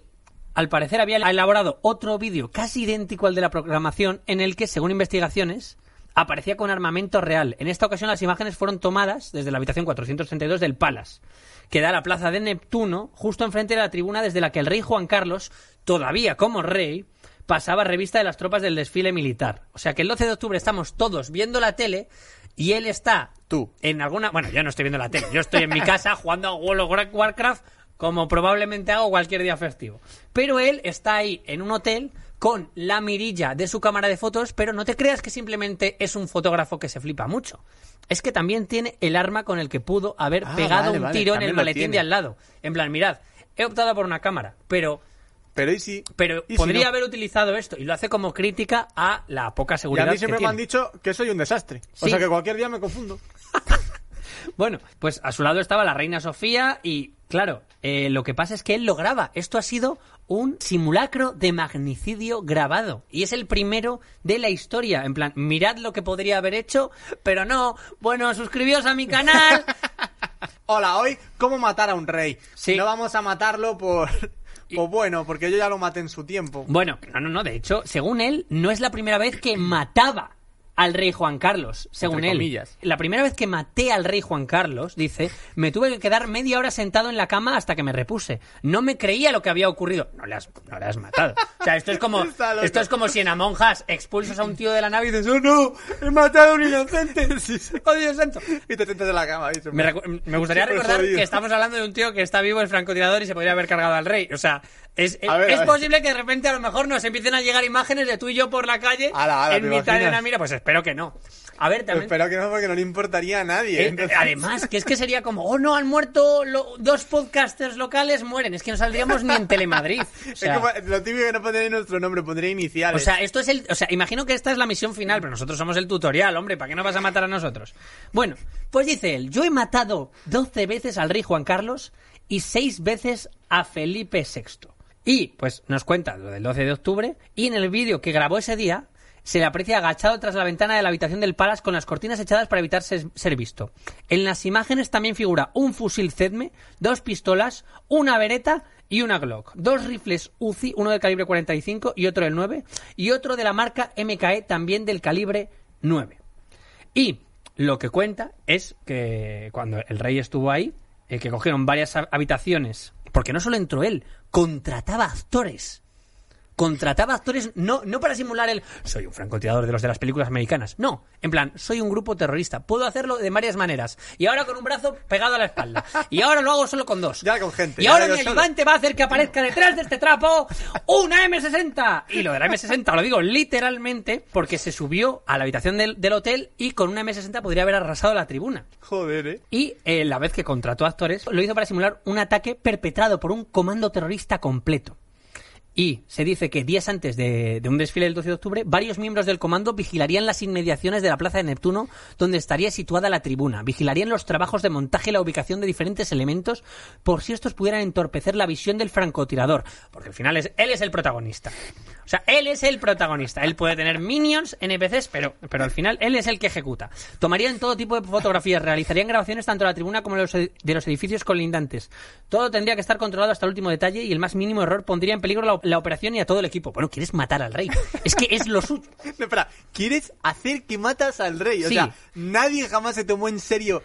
al parecer había elaborado otro vídeo casi idéntico al de la programación en el que, según investigaciones, aparecía con armamento real. En esta ocasión las imágenes fueron tomadas desde la habitación 432 del Palace, que da a la plaza de Neptuno, justo enfrente de la tribuna desde la que el rey Juan Carlos, todavía como rey, pasaba revista de las tropas del desfile militar. O sea que el 12 de octubre estamos todos viendo la tele y él está Tú. en alguna... Bueno, yo no estoy viendo la tele, yo estoy en mi casa *laughs* jugando a World of War- Warcraft como probablemente hago cualquier día festivo. Pero él está ahí en un hotel con la mirilla de su cámara de fotos, pero no te creas que simplemente es un fotógrafo que se flipa mucho. Es que también tiene el arma con el que pudo haber Ah, pegado vale, un vale, tiro en el maletín de al lado. En plan, mirad, he optado por una cámara, pero Pero y sí. pero ¿Y si podría no? haber utilizado esto y lo hace como crítica a la poca Y seguridad a mí que siempre me han dicho que soy un desastre. O sea que cualquier día me confundo. *laughs* Bueno, pues a su lado estaba la reina Sofía y, claro, eh, lo que pasa es que él lo graba. Esto ha sido un simulacro de magnicidio grabado. Y es el primero de la historia. En plan, mirad lo que podría haber hecho, pero no. Bueno, suscribíos a mi canal. *laughs* Hola, hoy, ¿cómo matar a un rey? Sí. No vamos a matarlo por... Pues bueno, porque yo ya lo maté en su tiempo. Bueno, no, no, no. De hecho, según él, no es la primera vez que mataba al rey Juan Carlos, según Entre él. comillas. La primera vez que maté al rey Juan Carlos, dice, me tuve que quedar media hora sentado en la cama hasta que me repuse. No me creía lo que había ocurrido. No le has, no le has matado. O sea, esto es como, *laughs* esto es como si en Among Us expulsas a un tío de la nave y dices, ¡Oh no! ¡He matado a un inocente! *laughs* ¡Oh Dios santo! Y te sientas en la cama. y se- Me, gustaría recordar que estamos hablando de un tío que está vivo, es francotirador y se podría haber cargado al rey. O sea, es, ver, posible que de repente a lo mejor nos empiecen a llegar imágenes de tú y yo por la calle Ala, ala, en ¿te mitad de imaginas? una mira. Pues espero que no. A ver, también. Espero que no, porque no le importaría a nadie. eh, Entonces- además, que es que sería como, oh no, han muerto lo- dos podcasters locales, mueren. Es que no saldríamos ni en Telemadrid. *laughs* O sea, es como lo típico que no pondría nuestro nombre, pondría o iniciales. sea, esto es el. O sea, imagino que esta es la misión final, pero nosotros somos el tutorial, hombre. ¿Para qué nos vas a matar a nosotros? Bueno, pues dice él: Yo he matado 12 veces al rey Juan Carlos y 6 veces a Felipe VI. Y, pues, nos cuenta lo del 12 de octubre. Y en el vídeo que grabó ese día, se le aprecia agachado tras la ventana de la habitación del Palace con las cortinas echadas para evitar ser, visto. En las imágenes también figura un fusil Zedme, dos pistolas, una vereta y una Glock. Dos rifles Uzi, uno del calibre 45 y otro del 9, y otro de la marca MKE también del calibre 9. Y lo que cuenta es que cuando el rey estuvo ahí, eh, que cogieron varias hab- habitaciones, porque no solo entró él, contrataba actores. Contrataba actores no, no para simular el soy un francotirador de los de las películas americanas. No, en plan, soy un grupo terrorista. Puedo hacerlo de varias maneras. Y ahora con un brazo pegado a la espalda. Y ahora lo hago solo con dos. Ya con gente, Y ahora mi ayudante va a hacer que aparezca detrás de este trapo una M60. Y lo de la M60 lo digo literalmente porque se subió a la habitación del, del hotel y con una M60 podría haber arrasado la tribuna. Joder, eh. Y eh, la vez que contrató actores, lo hizo para simular un ataque perpetrado por un comando terrorista completo. Y se dice que días antes de, un desfile del 12 de octubre, varios miembros del comando vigilarían las inmediaciones de la Plaza de Neptuno, donde estaría situada la tribuna. Vigilarían los trabajos de montaje y la ubicación de diferentes elementos por si estos pudieran entorpecer la visión del francotirador. Porque al final es, él es el protagonista. O sea, él es el protagonista. Él puede tener minions, NPCs, pero, pero al final él es el que ejecuta. Tomarían todo tipo de fotografías, realizarían grabaciones tanto de la tribuna como de los, ed- de los edificios colindantes. Todo tendría que estar controlado hasta el último detalle y el más mínimo error pondría en peligro la, la operación y a todo el equipo. Bueno, quieres matar al rey. Es que es lo suyo. *laughs* No, espera, ¿quieres hacer que matas al rey? O Sí. sea, nadie jamás se tomó en serio,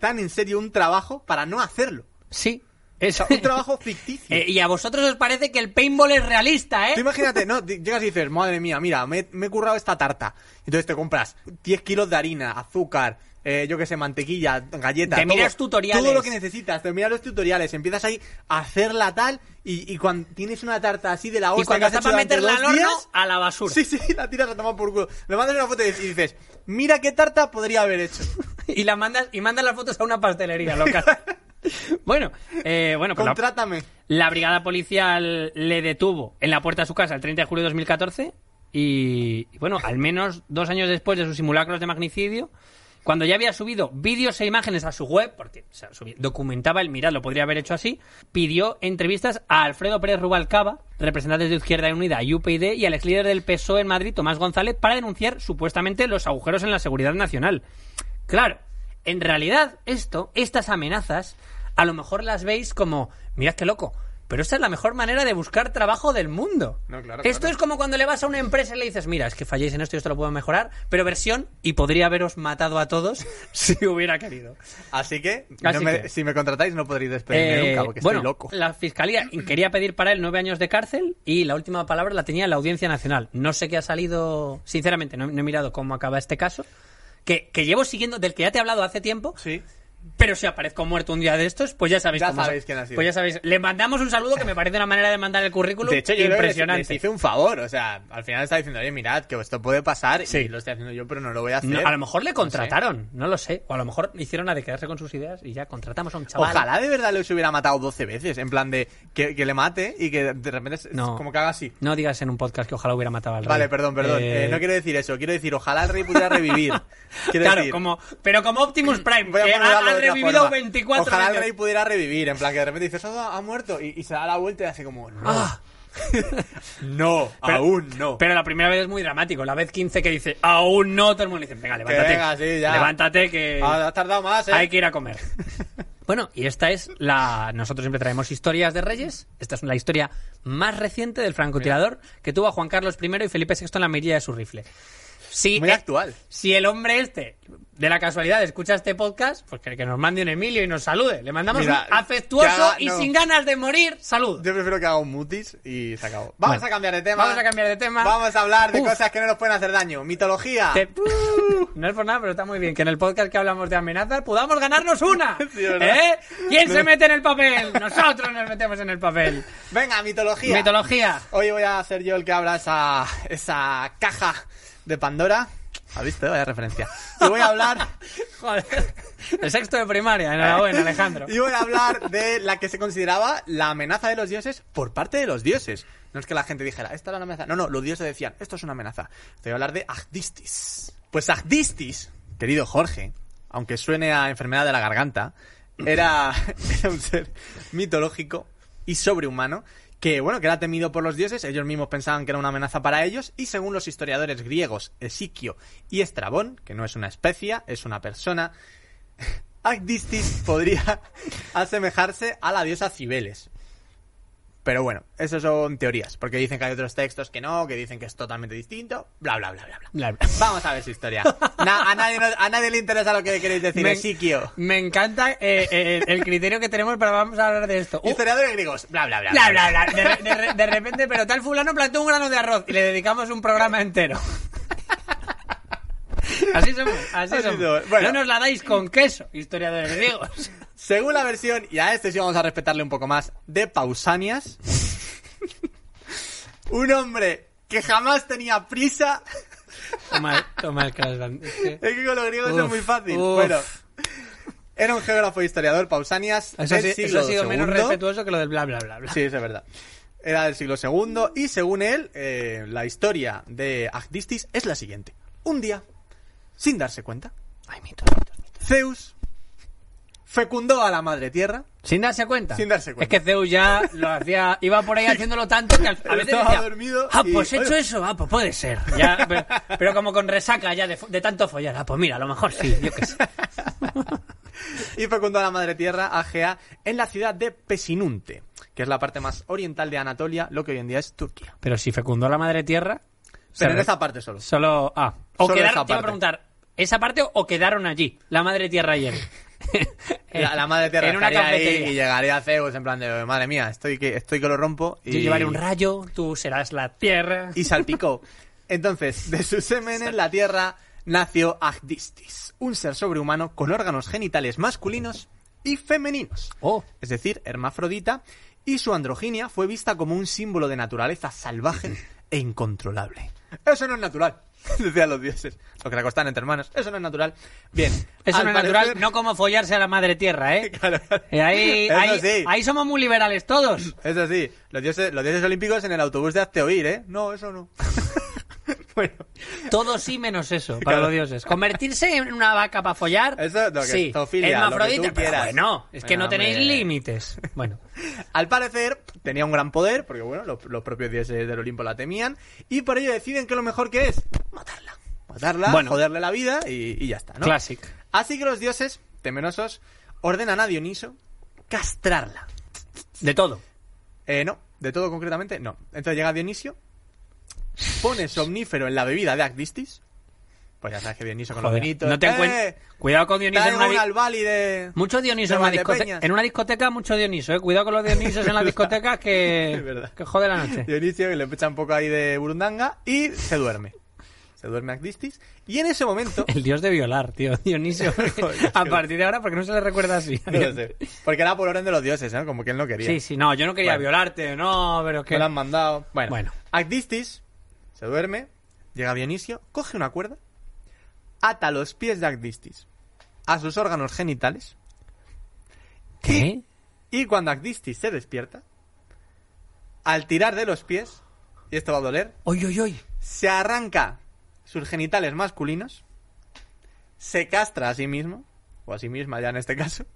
tan en serio, un trabajo para no hacerlo. Sí. Es O sea, un trabajo ficticio. *laughs* Eh, y a vosotros os parece que el paintball es realista, ¿eh? Tú imagínate, no, llegas y dices, madre mía, mira, me, me he currado esta tarta. Entonces te compras 10 kilos de harina, azúcar, eh, yo qué sé, mantequilla, galletas. Te miras tutoriales. Todo lo que necesitas, te miras los tutoriales, empiezas ahí a hacerla tal y, y cuando tienes una tarta así de la hostia Y cuando que has está hecho para meterla al dos horno, días, a la basura. Sí, sí, *laughs* la tiras a tomar por culo. Me mandas una foto y dices, mira qué tarta podría haber hecho. *laughs* Y la mandas y mandas las fotos a una pastelería local. *laughs* bueno, eh, bueno, pues la, Contrátame. la brigada policial le detuvo en la puerta de su casa el 30 de julio de 2014 y, y bueno, al menos dos años después de sus simulacros de magnicidio, cuando ya había subido vídeos e imágenes a su web, porque documentaba el mirad, lo podría haber hecho así, pidió entrevistas a Alfredo Pérez Rubalcaba, representantes de Izquierda Unida y UPyD, y al ex líder del PSOE en Madrid, Tomás González, para denunciar supuestamente los agujeros en la seguridad nacional. Claro, en realidad esto, estas amenazas, a lo mejor las veis como, mirad qué loco, pero esta es la mejor manera de buscar trabajo del mundo. No, claro, esto claro. es como cuando le vas a una empresa y le dices, mira, es que falléis en esto y esto lo puedo mejorar, pero versión y podría haberos matado a todos *laughs* si hubiera querido. Así que, Así no me- que- si me contratáis no podréis despedirme Eh, nunca porque bueno, estoy loco. la fiscalía quería pedir para él nueve años de cárcel y la última palabra la tenía la Audiencia Nacional. No sé qué ha salido, sinceramente, no, no he mirado cómo acaba este caso, que, que llevo siguiendo, del que ya te he hablado hace tiempo, Sí. Pero si aparezco muerto un día de estos, pues ya sabéis Ya cómo sabéis quién ha sido. Pues ya sabéis. Le mandamos un saludo que me parece una manera de mandar el currículum De hecho, yo creo que impresionante. les, hice un favor. O sea, al final está diciendo, oye, mirad, que esto puede pasar Sí. y lo estoy haciendo yo, pero no lo voy a hacer. No, a lo mejor le No sé. contrataron, no, lo sé. O a lo mejor hicieron la de quedarse con sus ideas y ya contratamos a un chaval. Ojalá de verdad les hubiera matado 12 veces. En plan de que, que le mate y que de repente No. como que haga así. No digas en un podcast que ojalá hubiera matado al rey. Vale, perdón, perdón. Eh, Eh, no quiero decir eso. Quiero decir, ojalá el rey pudiera revivir. *laughs* Quiero claro, decir, como, pero como Optimus *clears throat* Prime, Voy a que revivido forma. 24 Ojalá el veces. rey pudiera revivir. En plan, que de repente dices, "Oh, ha muerto. Y, y se da la vuelta y hace como, no. Ah. *laughs* no, *laughs* Pero- aún no. Pero la primera vez es muy dramático. La vez 15 que dice, aún no, todo el mundo dice, venga, levántate. venga, sí, ya. Levántate que Ah, has tardado más, ¿eh? hay que ir a comer. *laughs* bueno, y esta es la... Nosotros siempre traemos historias de reyes. Esta es la historia más reciente del francotirador que tuvo a Juan Carlos I y Felipe VI en la mirilla de su rifle. Si, Muy eh, actual. Si el hombre este, de la casualidad, escucha este podcast, pues que, que nos mande un Emilio y nos salude. Le mandamos Mira, un afectuoso haga- y no. sin ganas de morir saludo. Yo prefiero que haga un mutis y se acabó. Vamos Bueno, a cambiar de tema. vamos a cambiar de tema. Vamos a hablar de Uf. cosas que no nos pueden hacer daño. Mitología. Te- *laughs* No es por nada, pero está muy bien que en el podcast que hablamos de amenazas podamos ganarnos una. *laughs* Sí. ¿Eh? ¿Quién se mete en el papel? Nosotros nos metemos en el papel. Venga, mitología. Mitología. Hoy voy a ser yo el que abra esa, esa caja de Pandora. ¿Has visto? Vaya referencia. Y voy a hablar, *laughs* Joder. El sexto de primaria. Enhorabuena, *laughs* Alejandro. y voy a hablar de la que se consideraba la amenaza de los dioses por parte de los dioses. No es que la gente dijera, esta es una amenaza. No, no, los dioses decían, esto es una amenaza. Te voy a hablar de Agdistis. Pues Agdistis, querido Jorge, aunque suene a enfermedad de la garganta, era, *laughs* era un ser mitológico y sobrehumano que, bueno, que era temido por los dioses, ellos mismos pensaban que era una amenaza para ellos, y según los historiadores griegos Esiquio y Estrabón, que no es una especie, es una persona, *laughs* Agdistis podría *laughs* asemejarse a la diosa Cibeles. Pero bueno, eso son teorías, porque dicen que hay otros textos que no, que dicen que es totalmente distinto, bla, bla, bla, bla, bla. Bla, bla. Vamos a ver su historia. Na- a, nadie, nos- a nadie le interesa lo que queréis decir, Me, me encanta eh, eh, el criterio que tenemos para vamos a hablar de esto. Uh, Historiadores griegos, bla, bla, bla. bla, bla, bla. De, de re- de repente, pero tal fulano plantó un grano de arroz y le dedicamos un programa entero. *laughs* Así somos, así, Así somos. somos. Bueno. No nos la dais con queso, historiadores griegos. Según la versión, y a este sí vamos a respetarle un poco más, de Pausanias, *laughs* un hombre que jamás tenía prisa. Toma, toma el crash Band. Es que- Es que con los griegos Uf, es muy fácil. uf. Bueno, era un geógrafo e historiador, Pausanias, Eso, del sí- eso siglo ha sido menos respetuoso que lo del bla, bla, bla, bla. Sí, eso es verdad. Era del siglo II y según él, eh, la historia de Agdistis es la siguiente. Un día, sin darse cuenta, Ay, mitos, mitos, mitos. Zeus fecundó a la madre tierra. Sin darse cuenta. Sin darse cuenta. Es que Zeus ya lo hacía, iba por ahí haciéndolo tanto que a veces decía, dormido ah, y- pues he hecho eso, ah, pues puede ser. Ya, pero, pero como con resaca ya de, tanto follar, ah, pues mira, a lo mejor sí, yo qué sé. *laughs* y fecundó a la madre tierra, Agea, en la ciudad de Pesinunte, que es la parte más oriental de Anatolia, lo que hoy en día es Turquía. Pero si fecundó a la madre tierra, Pero en esa parte solo. solo, ah, o Solo quedaron, te iba a preguntar, ¿esa parte o quedaron allí, la madre tierra y él? *laughs* La, la madre tierra en una cafetería. y llegaría Zeus en plan de, madre mía, estoy que, estoy que lo rompo. Y, Yo llevaré un rayo, tú serás la tierra. *laughs* y salpicó. Entonces, de su semen en la tierra nació Agdistis, un ser sobrehumano con órganos genitales masculinos y femeninos. Oh, es decir, hermafrodita, y su androginia fue vista como un símbolo de naturaleza salvaje e incontrolable. Eso no es natural, *laughs* decían los dioses. Lo que le costan entre hermanos, eso no es natural. Bien, eso al no es natural, no como follarse a la madre tierra, ¿eh? Claro, *laughs* claro. Eh, ahí, Eso ahí, sí. ahí somos muy liberales todos. Eso sí, los dioses, los dioses olímpicos en el autobús de hazte oír, ¿eh? No, eso no. *laughs* *laughs* bueno, Todo sí menos eso, para Claro. los dioses. Convertirse en una vaca para follar. Eso es lo que- sí. Hermafrodita, lo que tú pero quieras. bueno, es que no tenéis hombre. límites. Bueno, *laughs* al parecer tenía un gran poder, porque bueno, los, los propios dioses del Olimpo la temían, y por ello deciden que lo mejor que es matarla. Matarla, Bueno. joderle la vida y, y ya está, ¿no? classic. Así que los dioses, temerosos, ordenan a Dioniso castrarla. De todo. Eh, no, de todo concretamente, no. Entonces llega Dionisio, pone somnífero en la bebida de Agdistis. Pues ya sabes que Dioniso con los vinitos. no te ¡eh! Cuidado con Dioniso en una, un di- albali de... Mucho Dioniso de en una discoteca. En una discoteca, mucho Dioniso, eh. Cuidado con los Dionisos en las *laughs* discotecas que, Es que jode la noche. Dionisio que le echa un poco ahí de burundanga y se duerme. Se duerme Agdistis. Y en ese momento... *laughs* El dios de violar, tío. Dionisio. *laughs* A partir de ahora, porque no se le recuerda así. no lo sé, porque era por orden de los dioses, ¿no? Como que él no quería. Sí, sí, no, yo no quería Bueno. violarte, no, pero que. Me lo han mandado. Bueno, Bueno. Agdistis se duerme, llega Dionisio, coge una cuerda, ata los pies de Agdistis a sus órganos genitales ¿Qué? y cuando Agdistis se despierta, al tirar de los pies, y esto va a doler, Oy, oy, oy. se arranca sus genitales masculinos, se castra a sí mismo, o a sí misma ya en este caso,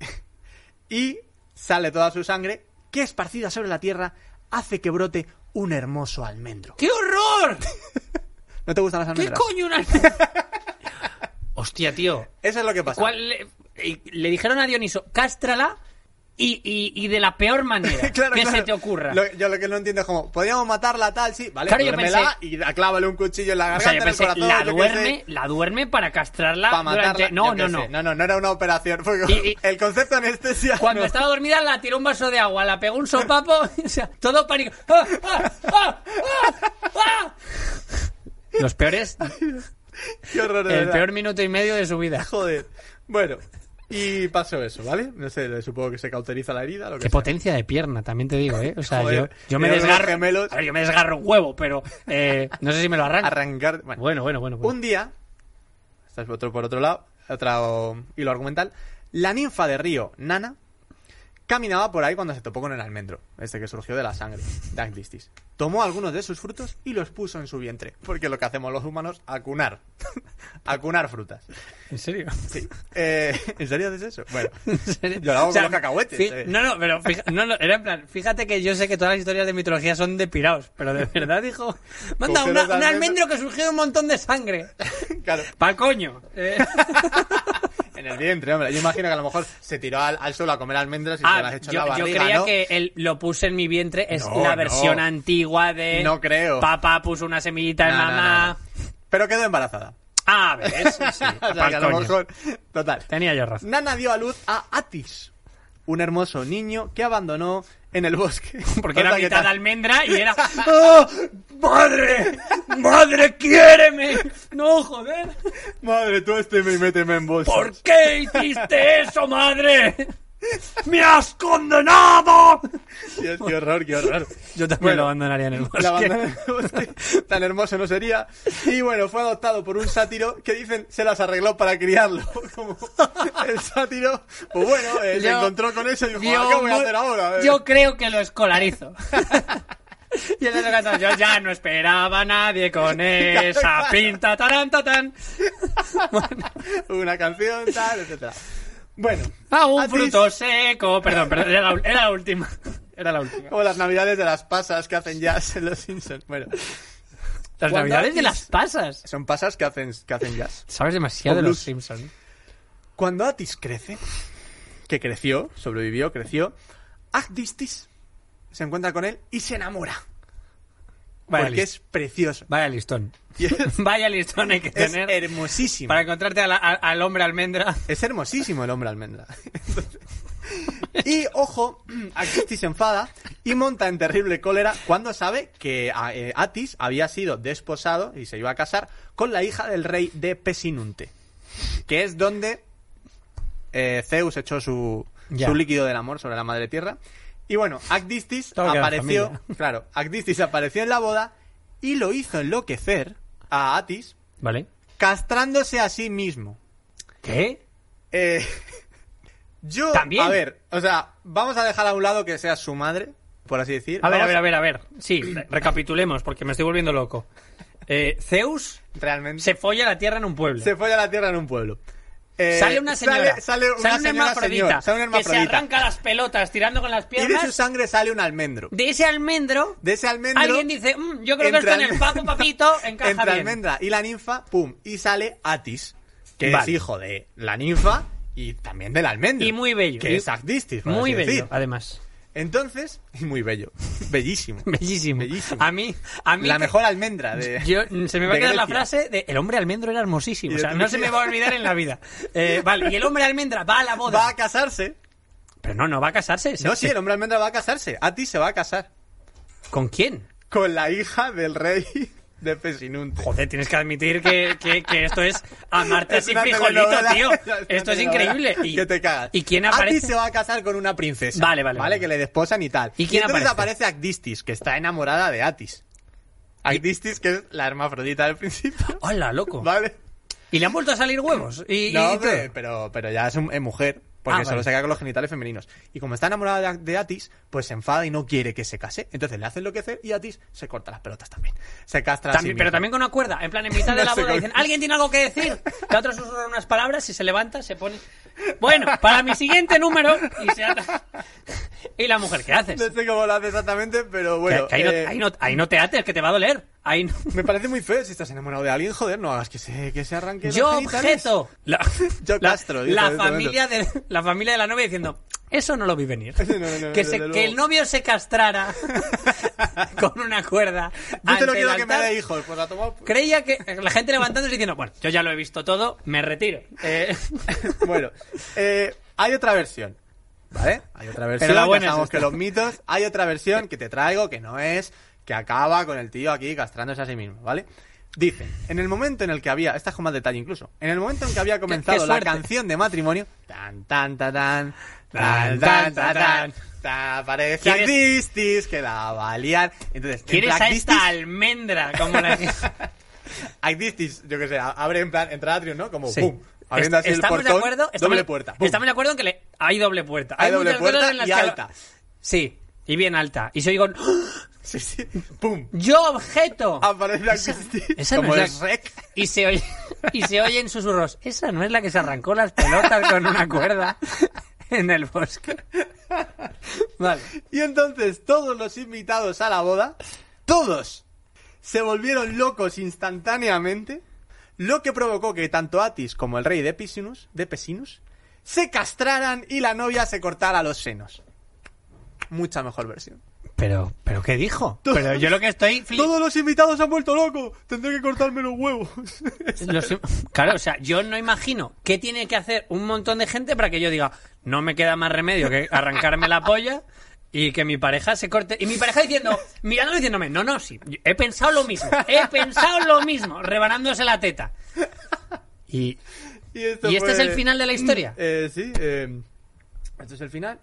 *laughs* y sale toda su sangre, que esparcida sobre la tierra hace que brote un hermoso almendro. ¡Qué horror! *laughs* ¿No te gustan las ¿Qué almendras? coño una... *laughs* Hostia, tío. Eso es lo que pasa. ¿Cuál le... y le dijeron a Dioniso, cástrala y, y, y de la peor manera *laughs* Claro, que claro. se te ocurra. Lo- yo lo que no entiendo es como, podríamos matarla tal, sí, vale, Claro, duérmela y clávale un cuchillo en la O garganta, sea, yo en el pensé, corazón, la duerme, la duerme para castrarla pa' matarla. durante... No, no, no. no, no, no era una operación. Y- el concepto de anestesia. Cuando no. estaba dormida la tiró un vaso de agua, la pegó un sopapo, *laughs* o sea, todo pánico. ¡Ah, ah, ah! Los peores, Qué horror, el verdad. peor minuto y medio de su vida. Joder. Bueno, y pasó eso, ¿vale? No sé, supongo que se cauteriza la herida, lo que Qué sea. potencia de pierna, también te digo, ¿eh? O sea, Joder, yo, yo me desgarro. gemelos. A ver, yo me desgarro un huevo, pero eh, no sé si me lo arranco. Arrancar. Bueno, Bueno, bueno, bueno. bueno. un día, esto es otro por otro lado, otro hilo argumental, la ninfa de río, Nana, caminaba por ahí cuando se topó con el almendro, este que surgió de la sangre, de Agdistis. Tomó algunos de sus frutos y los puso en su vientre, porque lo que hacemos los humanos, acunar. *laughs* acunar frutas. ¿En serio? Sí. Eh, ¿En serio haces eso? Bueno, *laughs* ¿En serio? Yo lo hago con los cacahuetes, eh. No, no, pero fija- no, no, era en plan, fíjate que yo sé que todas las historias de mitología son de piraos, pero de verdad dijo, manda una- un almendro que surgió de un montón de sangre. *laughs* claro. Pa'l coño. Eh, En el vientre, hombre. Yo imagino que a lo mejor se tiró al, al suelo a comer almendras y se las ah, echó yo, en la yo barriga, creía ¿no? que él lo puse en mi vientre, es No, la no. versión antigua de... No creo. Papá puso una semillita en mamá. Pero quedó embarazada. Ah, ves, sí, *laughs* o sea, pa'l que a lo mejor... Total. Tenía yo razón. Nana dio a luz a Atis, un hermoso niño que abandonó en el bosque. *laughs* Porque era mitad almendra y era... ¡Oh, *laughs* ¡Madre! ¡Madre, quiéreme! ¡No, joder! Madre, tú este me méteme en bolsa. ¿Por qué hiciste eso, madre? *laughs* ¡Me has condenado! Dios, qué horror, qué horror. Yo también Bueno, lo abandonaría en el bosque. La abandonó en el bosque. Tan hermoso no sería. Y bueno, fue adoptado por un sátiro que dicen se las arregló para criarlo. *laughs* Como el sátiro, pues bueno, eh, se Yo- encontró con eso y dijo, Yo "¿Qué voy a hacer ahora? eh?". Yo creo que lo escolarizo. *laughs* y el otro yo ya no esperaba a nadie con esa pinta, tarán, tatán. Una canción, tal, etcétera. Bueno, A un fruto seco. Perdón, perdón, era la, era la última. *laughs* Era la última. Como las navidades de las pasas que hacen jazz en *laughs* los Simpsons. Bueno, Las navidades de las pasas. son pasas que hacen, que hacen jazz. Sabes demasiado de los. Simpsons. Cuando Atis crece, que creció, sobrevivió, creció, Agdistis se encuentra con él y se enamora. Vaya, porque list- es precioso. Vaya listón. *laughs* Es, *laughs* Vaya listón hay que es tener hermosísimo. para encontrarte a la- a- al hombre almendra. *laughs* Es hermosísimo el hombre almendra. Entonces- y ojo, Agdistis se enfada y monta en terrible cólera cuando sabe que a- eh, Atis había sido desposado y se iba a casar con la hija del rey de Pesinunte, que es donde eh, Zeus echó su, su líquido del amor sobre la madre tierra. Y bueno, Agdistis apareció, claro, Agdistis apareció en la boda y lo hizo enloquecer a Atis ¿Vale? castrándose a sí mismo. ¿Qué? Eh, *laughs* yo, ¿También? a ver, o sea, vamos a dejar a un lado que sea su madre, por así decir. A ver, a ver, a ver, a ver. Sí, re- recapitulemos porque me estoy volviendo loco. Eh, Zeus Realmente. se folla la tierra en un pueblo. Se fue a la tierra en un pueblo. Eh, Sale una señora. Sale, sale una Sale un señora hermafrodita. señor, sale un que se hermafrodita. arranca las pelotas tirando con las y de su piernas. sangre sale un almendro. De ese almendro. De ese almendro. Alguien dice, "Mm, yo creo que esto en el papo *laughs* papito encaja Entre bien. almendra y la ninfa, pum, y sale Atis, que es Vale. hijo de la ninfa y también del almendro. Y muy bello. Que Y- es Agdistis, por Muy bello, decir. además. Entonces, *laughs* y muy bello. Bellísimo. *laughs* Bellísimo. Bellísimo. A mí, a mí la que- mejor almendra de. *laughs* Yo, se me va a quedar la frase de el hombre almendro era hermosísimo. O sea, no se me va a olvidar en la vida. Eh, vale, y el hombre almendra va a la boda. Va a casarse. Pero no, no va a casarse. No, sí, el hombre almendra va a casarse. Atis se va a casar. ¿Con quién? Con la hija del rey de Pesinunte. Joder, tienes que admitir que, que, que esto es amarte Es así frijolito, tío. *laughs* Esto es increíble. *laughs* Y, que te cagas. ¿Y quién Atis aparece? se va a casar con una princesa. Vale, vale, vale. Que le desposan y tal. ¿Y quién entonces aparece? aparece Agdistis, que está enamorada de Atis. Agdistis, que es la hermafrodita del principio. Hola, loco. *laughs* Vale. Y le han vuelto a salir huevos. Y, No, hombre, pero, pero ya es, un- es mujer. Porque Ah, solo vale. se queda con los genitales femeninos. Y como está enamorada de, de Atis, pues se enfada y no quiere que se case. Entonces le hace enloquecer y Atis se corta las pelotas también. Se castra a sí También, pero también con una cuerda. En plan, en mitad *laughs* de la boda dicen, ¿alguien tiene algo que decir? La otra susurra unas palabras y se levanta, se pone... Bueno, para mi siguiente número... Y se ata. ¿Y la mujer qué haces? No sé cómo lo hace exactamente, pero bueno. Que- que ahí, no, eh, ahí, no, ahí no te ates, que te va a doler. Ahí no- Me parece muy feo si estás enamorado de alguien, joder, no hagas que se, que se arranque Yo objeto. La, *laughs* Yo la- Castro, la este familia de, la familia de la novia diciendo, eso no lo vi venir. *laughs* No, no, no, que, se- que el novio se castrara *laughs* con una cuerda. Yo te lo quiero que me dé hijos, pues a tomar... Creía que la gente levantándose y diciendo, bueno, yo ya lo he visto todo, me retiro. Eh, *laughs* Bueno, eh, hay otra versión. ¿Vale? Hay otra versión. Pero la buena es que los mitos. Hay otra versión que te traigo que no es que acaba con el tío aquí castrándose a sí mismo, ¿vale? Dicen, en el momento en el que había, esta es con más detalle incluso, en el momento en que había comenzado la canción de matrimonio, tan tan tan tan tan tan tan, tan, tan parecía que la va a liar. Entonces, ¿quieres en a esta almendra como la *laughs* Actistis, yo que sé, abre en plan, entra atrium, ¿no? Como ¡pum! Abriendo así estamos el portón, de acuerdo, estamos, doble puerta. Estamos de acuerdo en que le, hay doble puerta. Hay, hay doble puerta en las y alta. Sí, y bien alta. Y soy con Sí, sí. ¡Pum! yo objeto. Aparece Agdistis. Esa como no es la- Shrek. Y se oye y se oyen susurros. Esa no es la que se arrancó las pelotas con una cuerda en el bosque. Vale. Y entonces todos los invitados a la boda, todos, se volvieron locos instantáneamente, lo que provocó que tanto Atis como el rey de Pisinus, de Pesinus, se castraran y la novia se cortara los senos. Mucha mejor versión. Pero, pero ¿qué dijo? Pero yo lo que estoy Todos los invitados se han vuelto locos. Tendré que cortarme los huevos. *laughs* Los- claro, o sea, yo no imagino qué tiene que hacer un montón de gente para que yo diga, no me queda más remedio que arrancarme la polla y que mi pareja se corte. Y mi pareja diciendo, mirándome diciéndome, no, no, sí, he pensado lo mismo, he pensado lo mismo, rebanándose la teta. Y, Y, esto ¿Y este fue- es el final de la historia? Eh, sí. eh, Esto es el final.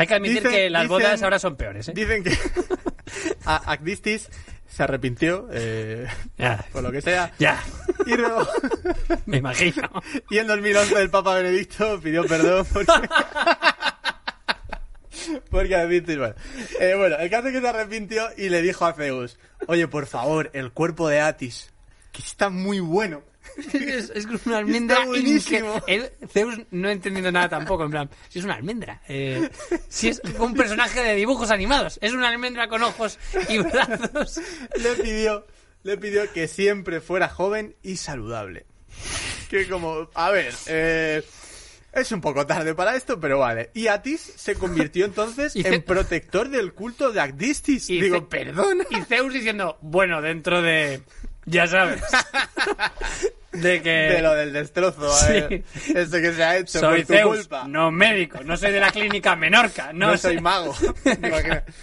Hay que admitir Dicen- que las bodas dicen- ahora son peores, ¿eh? Dicen que *laughs* a- Actistis se arrepintió, eh, Ya. por lo que sea, Ya, y luego... *laughs* me imagino. Y en 2011 el Papa Benedicto pidió perdón porque... *laughs* porque bueno. Eh, bueno, el caso es que se arrepintió y le dijo a Zeus, oye, por favor, el cuerpo de Atis, que está muy bueno. *laughs* Es, es una almendra buenísimo. el Zeus no he entendido nada tampoco, en plan, si es una almendra. Eh, si es un personaje de dibujos animados, es una almendra con ojos y brazos. *laughs* Le pidió, le pidió que siempre fuera joven y saludable. Que como, a ver, eh, es un poco tarde para esto, pero vale. Y Atis se convirtió entonces *laughs* en protector del culto de Actistis. Y Digo, perdona. Y Zeus diciendo, bueno, dentro de... Ya sabes. De que... De lo del destrozo, Sí. este que se ha hecho soy por tu Zeus, culpa. no médico, no soy de la clínica Menorca, no, No sé- soy mago. Imagina. *laughs*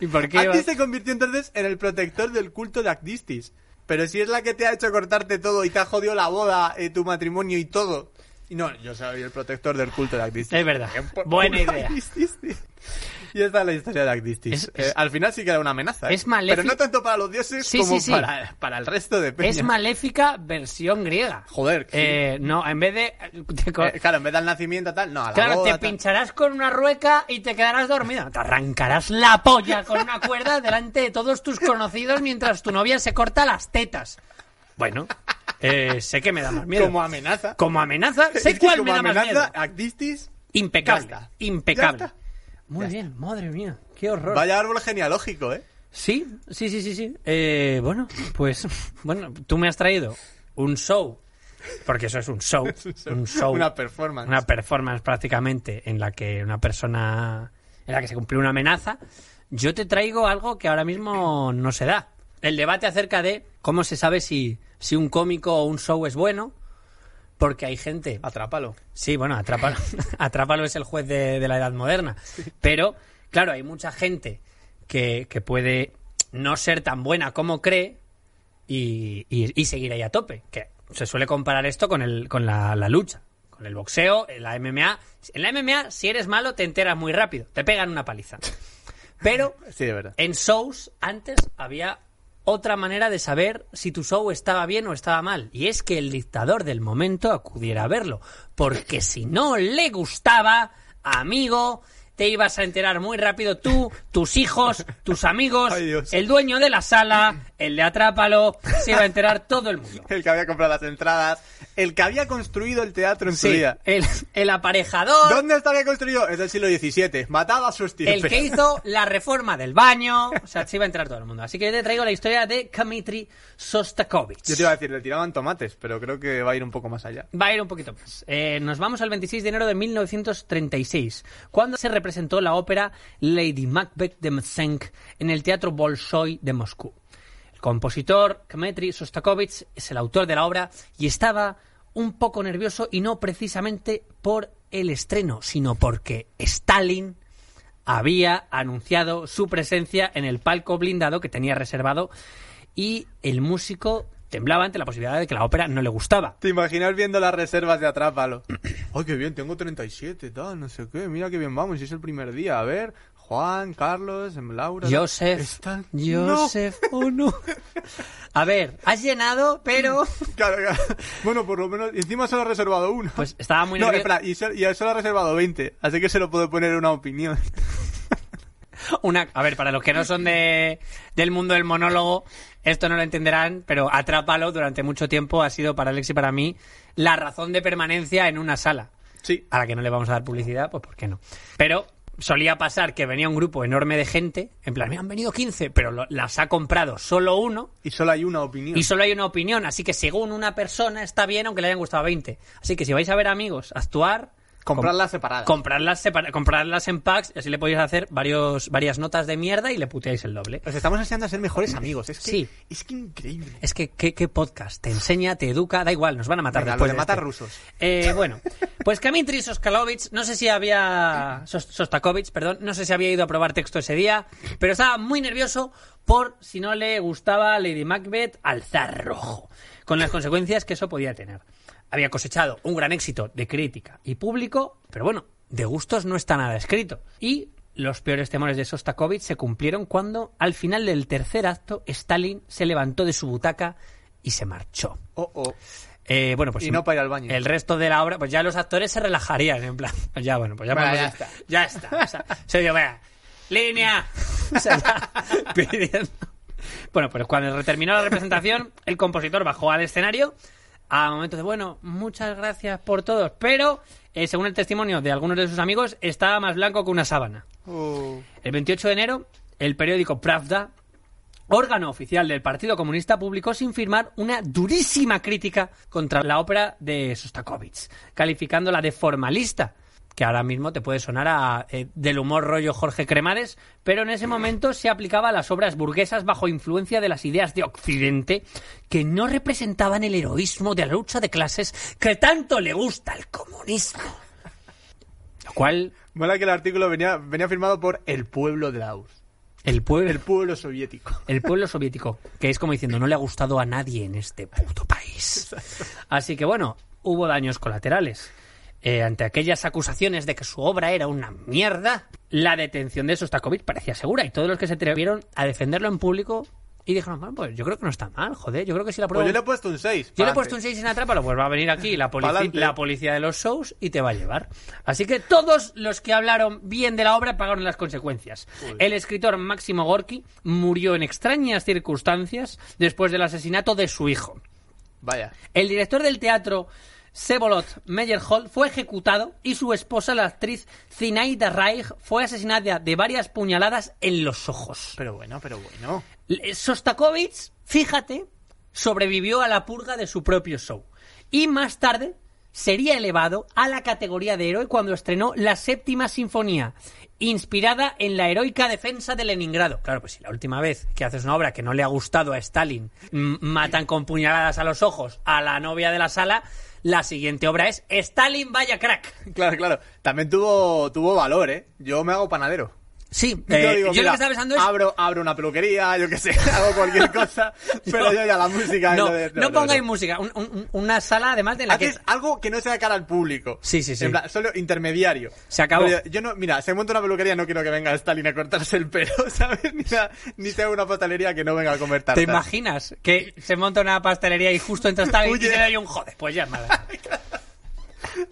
¿Y por qué Atis iba- se convirtió entonces en el protector del culto de Actistis. Pero si es la que te ha hecho cortarte todo y te ha jodido la boda, eh, tu matrimonio y todo. Y no, yo soy el protector del culto de Actistis. Es verdad, buena idea. Actistis. *laughs* Y esta es la historia de Actistis. Es- Eh, al final sí que era una amenaza. ¿eh? es maléfico. Pero no tanto para los dioses Sí, como sí, sí. Para, para el resto de peña. Es maléfica versión griega. Joder. Eh, no, en vez de... te claro, en vez del nacimiento tal, no, a la Claro, boda, te tal. pincharás con una rueca y te quedarás dormido. Te arrancarás la polla con una cuerda delante de todos tus conocidos mientras tu novia se corta las tetas. Bueno, eh, sé que me da más miedo. Como amenaza. Como amenaza, *laughs* sé Es que cuál como me da más amenaza, miedo. Actistis, Impecable, Ya está. Muy bien, madre mía, qué horror. vaya árbol genealógico, ¿eh? Sí, sí, sí, sí, sí. Eh, bueno, pues, *laughs* bueno, tú me has traído un show, porque eso *laughs* es un show, un show, Una performance. una performance prácticamente en la que una persona, en la que se cumplió una amenaza. Yo te traigo algo que ahora mismo no se da. El debate acerca de cómo se sabe si, si un cómico o un show es bueno, porque hay gente Atrápalo. Sí, bueno, Atrápalo, *laughs* Atrápalo es el juez de, de la edad moderna. Pero, claro, hay mucha gente que, que puede no ser tan buena como cree y, y- y seguir ahí a tope. Que se suele comparar esto con, el, con la, la lucha, con el boxeo, en la MMA. En la MMA, si eres malo, te enteras muy rápido, te pegan una paliza. *laughs* Pero Sí, de verdad. en shows antes había otra manera de saber si tu show estaba bien o estaba mal. Y es que el dictador del momento acudiera a verlo. Porque si no le gustaba, amigo, te ibas a enterar muy rápido tú, tus hijos, tus amigos, Ay, el dueño de la sala, el de Atrápalo, se iba a enterar todo el mundo. El que había comprado las entradas. El que había construido el teatro en su día. el, el aparejador. ¿Dónde está que construyó? Es del siglo XVII. Mataba a su estirpe. El que hizo la reforma del baño. O sea, se iba a enterar todo el mundo. Así que yo te traigo la historia de Dmitry Sostakovich. Yo te iba a decir, le tiraban tomates, pero creo que va a ir un poco más allá. Va a ir un poquito más. Eh, nos vamos al 26 de enero de 1936, cuando se representó la ópera Lady Macbeth de Mtsensk en el Teatro Bolshoi de Moscú. El compositor Dmitry Sostakovich es el autor de la obra y estaba un poco nervioso y no precisamente por el estreno, sino porque Stalin había anunciado su presencia en el palco blindado que tenía reservado y el músico temblaba ante la posibilidad de que la ópera no le gustaba. ¿Te imaginas viendo las reservas de Atrápalo? *clears throat* Ay, qué bien, tengo 37, tal, no sé qué. Mira qué bien vamos, y es el primer día. A ver, Juan, Carlos, em, Laura... Joseph, Están- Joseph, oh no. A ver, has llenado, pero No. *laughs* Claro, claro. Bueno, por lo menos, encima solo ha reservado uno. pues estaba muy no, nervioso. espera, y, so- y solo ha reservado 20, así que se lo puedo poner una opinión. Una, a ver, para los que no son de, del mundo del monólogo, esto no lo entenderán, pero Atrápalo durante mucho tiempo ha sido para Alex y para mí la razón de permanencia en una sala. Sí. A la que no le vamos a dar publicidad, pues ¿por qué no? Pero solía pasar que venía un grupo enorme de gente, en plan, me han venido 15, pero lo- las ha comprado solo uno, Y solo hay una opinión. Y solo hay una opinión, así que según una persona está bien aunque le hayan gustado 20. Así que si vais a ver amigos actuar, Comprarlas separadas. comprarlas, separa- comprarlas en packs y así le podéis hacer varios, varias notas de mierda y le puteáis el doble. Os estamos enseñando a ser mejores amigos. Es que, Sí. es que increíble. Es que, ¿qué, podcast? Te enseña, te educa, da igual, nos van a matar Venga, después de matar este. rusos. Eh, bueno, pues Dmitry Soskalovich, no sé si había. Sos- Sostakovich, perdón, no sé si había ido a probar texto ese día, pero estaba muy nervioso por si no le gustaba Lady Macbeth al zar rojo. con las consecuencias que eso podía tener. Había cosechado un gran éxito de crítica y público, pero bueno, de gustos no está nada escrito. Y los peores temores de Sostakovich se cumplieron cuando, al final del tercer acto, Stalin se levantó de su butaca y se marchó. Oh, oh. Eh, bueno, pues Y no para ir al baño. El resto de la obra, pues ya los actores se relajarían, en plan, *laughs* pues ya, bueno, pues ya, Bueno, ya está. ya está. O sea, *laughs* se dio, línea. O sea, ya, pidiendo. Bueno, pues cuando terminó la representación, el compositor bajó al escenario a momento de, bueno, muchas gracias por todos, pero, eh, según el testimonio de algunos de sus amigos, estaba más blanco que una sábana. Oh. El 28 de enero, el periódico Pravda, órgano oficial del Partido Comunista, publicó sin firmar una durísima crítica contra la ópera de Sostakovich, calificándola de formalista, que ahora mismo te puede sonar a eh, del humor rollo Jorge Cremades, pero en ese momento se aplicaba a las obras burguesas bajo influencia de las ideas de Occidente que no representaban el heroísmo de la lucha de clases que tanto le gusta al comunismo. Lo cual, Mola que el artículo venía, venía firmado por el pueblo de el pueblo, El pueblo soviético. El pueblo soviético, que es como diciendo, no le ha gustado a nadie en este puto país. Así que bueno, hubo daños colaterales. Eh, ante aquellas acusaciones de que su obra era una mierda, la detención de Sostakovich parecía segura y todos los que se atrevieron a defenderlo en público y dijeron, bueno, pues yo creo que no está mal, joder, yo creo que si la prueba... Pues yo le he puesto un 6. Yo le he puesto un 6 en Atrápalo, pues va a venir aquí la, policía de los shows y te va a llevar. Así que todos los que hablaron bien de la obra pagaron las consecuencias. El escritor Máximo Gorky murió en extrañas circunstancias después del asesinato de su hijo. Vaya. El director del teatro Sevolot Meyerhold fue ejecutado y su esposa, la actriz Zinaida Reich, fue asesinada de varias puñaladas en los ojos. Pero bueno, pero bueno. L- Sostakovich, fíjate, sobrevivió a la purga de su propio show. Y más tarde sería elevado a la categoría de héroe cuando estrenó la séptima sinfonía, inspirada en la heroica defensa de Leningrado. Claro, pues si la última vez que haces una obra que no le ha gustado a Stalin, matan con puñaladas a los ojos a la novia de la sala, la siguiente obra es Stalin vaya crack. Claro, claro. También tuvo, tuvo valor, ¿eh? Yo me hago panadero. Sí, Yo te eh, digo, yo lo que estaba pensando es... abro, abro una peluquería, yo qué sé, *laughs* hago cualquier *laughs* cosa, pero yo ya la música... No, de- no pongáis música, un- un- una sala además de la que... Haces algo que no sea cara al público. Sí, sí, sí. En plan, solo intermediario. Se acabó. Pero yo no, mira, se monta una peluquería, no quiero que venga Stalin a cortarse el pelo, *laughs* ¿sabes? Ni, a- ni sea una pastelería que no venga a comer tartas. ¿Te imaginas que se monta una pastelería y justo entra Stalin y le da un joder? Pues ya nada.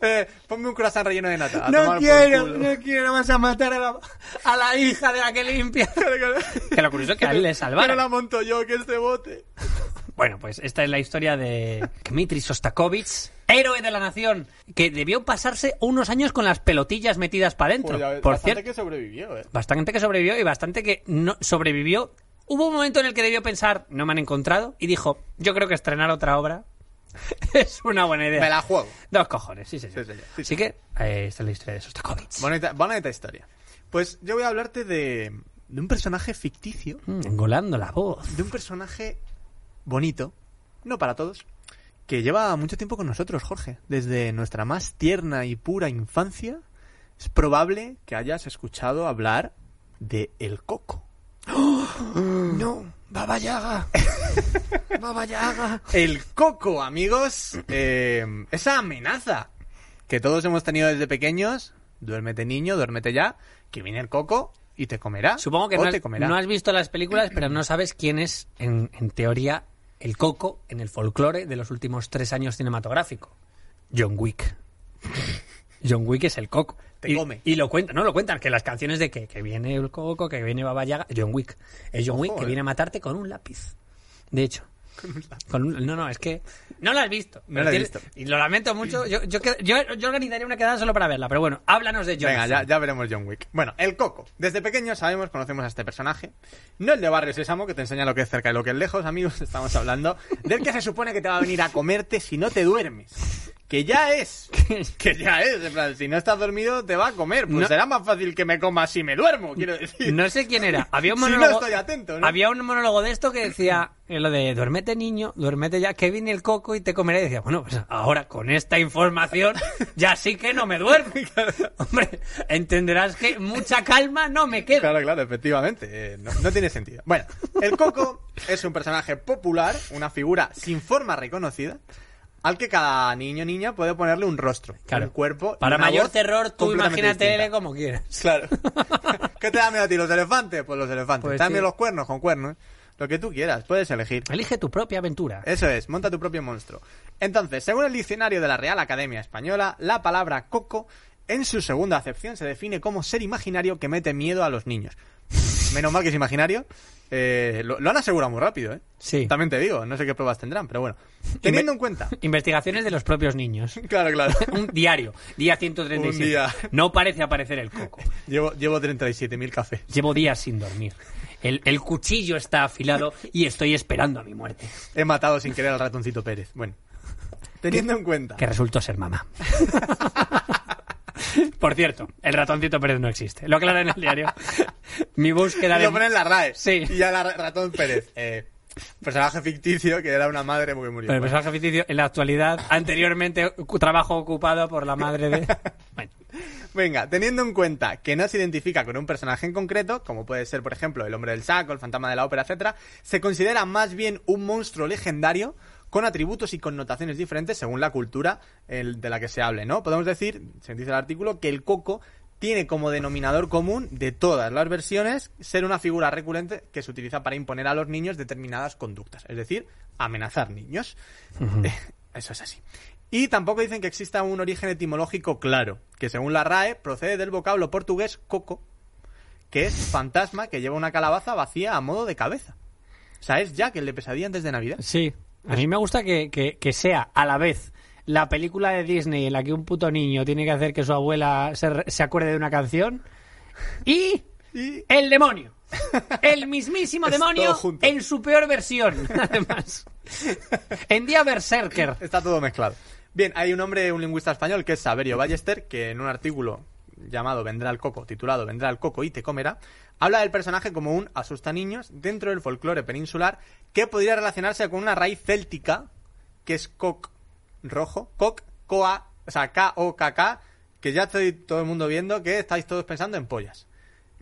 Eh, ponme un croissant relleno de nata. a No tomar por quiero, culo. no quiero, vas a matar a la, a la hija de la que limpia. *laughs* Que lo curioso es que a él le Pero salvaron. la monto yo, que este bote. Bueno, pues esta es la historia de Dmitry Sostakovich, héroe de la nación, que debió pasarse unos años con las pelotillas metidas para adentro. Pues Por bastante cierto, que sobrevivió, eh. bastante que sobrevivió y bastante que no sobrevivió. Hubo un momento en el que debió pensar, no me han encontrado, y dijo, yo creo que estrenar otra obra *laughs* es una buena idea. Me la juego. Dos cojones, sí, señor. Sí, señor. Sí, Así que, eh, esta es la historia de Sostakovich. Bonita, bonita historia. Pues yo voy a hablarte de, de un personaje ficticio, Mm, engolando la voz. de un personaje bonito, no para todos, que lleva mucho tiempo con nosotros, Jorge. Desde nuestra más tierna y pura infancia, es probable que hayas escuchado hablar de El Coco. *gasps* No, Baba Yaga. *laughs* Baba Yaga. El Coco, amigos, eh, esa amenaza que todos hemos tenido desde pequeños, duérmete niño, duérmete ya, que viene el Coco y te comerá. Supongo que o no te has, comerá. no has visto las películas, pero no sabes quién es, en, en teoría, el coco en el folclore de los últimos tres años cinematográficos. John Wick. John Wick es el coco. Te y, come. Y lo cuentan, no lo cuentan, que las canciones de que, que viene el coco, que viene Baba Yaga, John Wick. Es John Ojo, Wick que eh. viene a matarte con un lápiz. De hecho. Con un- no, no, es que no la has visto. No la he Tienes- visto. Y lo lamento mucho. Yo, yo, yo, yo organizaría una quedada solo para verla, pero bueno, háblanos de John. Venga, ya, ya veremos John Wick. Bueno, el Coco. Desde pequeños sabemos, conocemos a este personaje. No el de Barrio Sésamo, que te enseña lo que es cerca y lo que es lejos, amigos. *laughs* Estamos hablando del que se supone que te va a venir a comerte si no te duermes. Que ya es. *laughs* que ya es. En plan, si no estás dormido, te va a comer. Pues No. será más fácil que me coma si me duermo, quiero decir. No sé quién era. Había un *laughs* Si no monólogo. estoy atento, ¿no? Había un monólogo de esto que decía eh, lo de duérmete niño, duérmete ya, que viene el coco y te comeré. Y decía, bueno, pues ahora con esta información *laughs* ya sí que no me duermo. Hombre, entenderás que mucha calma no me queda. Claro, claro, efectivamente. eh, no, no tiene sentido. Bueno, el Coco es un personaje popular, una figura sin forma reconocida, al que cada niño o niña puede ponerle un rostro, Claro. un cuerpo. Para mayor terror, tú imagínatele como quieras. Claro. *laughs* *laughs* ¿Qué te da miedo a ti? ¿Los elefantes? Pues los elefantes. Pues ¿Te dan sí. miedo los cuernos? Con cuernos. Lo que tú quieras, puedes elegir. Elige tu propia aventura. Eso es, monta tu propio monstruo. Entonces, según el diccionario de la Real Academia Española, la palabra coco, en su segunda acepción, se define como ser imaginario que mete miedo a los niños. *laughs* Menos mal que es imaginario. Eh, lo, lo han asegurado muy rápido, ¿eh? Sí. También te digo, no sé qué pruebas tendrán, pero bueno. Teniendo en cuenta. *laughs* Investigaciones de los propios niños. *laughs* Claro, claro. Un diario, día 137. Un día. No parece aparecer el coco. Llevo, llevo 37.000 cafés. Llevo días sin dormir. El, el cuchillo está afilado y estoy esperando a mi muerte. He matado sin querer al ratoncito Pérez. Bueno. Teniendo en cuenta. Que resultó ser mamá. *laughs* Por cierto, el ratoncito Pérez no existe. Lo aclara en el diario. *laughs* Mi búsqueda de... lo ponen en la RAE. Sí. Y ya la ratón Pérez. Eh, personaje ficticio que era una madre muy murió. Personaje ficticio en la actualidad, anteriormente trabajo ocupado por la madre de... *laughs* Bueno, Venga, teniendo en cuenta que no se identifica con un personaje en concreto, como puede ser, por ejemplo, el hombre del saco, el fantasma de la ópera, etcétera, se considera más bien un monstruo legendario con atributos y connotaciones diferentes según la cultura el- de la que se hable, ¿no? Podemos decir, se dice el artículo, que el coco tiene como denominador común de todas las versiones ser una figura recurrente que se utiliza para imponer a los niños determinadas conductas, es decir, amenazar niños. Eh, Eso es así. Y tampoco dicen que exista un origen etimológico claro, que según la RAE procede del vocablo portugués coco, que es fantasma que lleva una calabaza vacía a modo de cabeza. O sea, es Jack el de pesadilla antes de Navidad. sí. A mí me gusta que, que- que sea a la vez la película de Disney en la que un puto niño tiene que hacer que su abuela se, se acuerde de una canción y el demonio. El mismísimo *laughs* demonio en su peor versión, *laughs* además. En día Berserker. está todo mezclado. Bien, hay un hombre, un lingüista español, que es Saverio Ballester, que en un artículo llamado Vendrá el coco, titulado Vendrá el coco y te comerá, habla del personaje como un asusta niños dentro del folclore peninsular que podría relacionarse con una raíz céltica que es coc rojo, coc, coa, o sea, K-O-K-K, que ya estoy todo el mundo viendo que estáis todos pensando en pollas.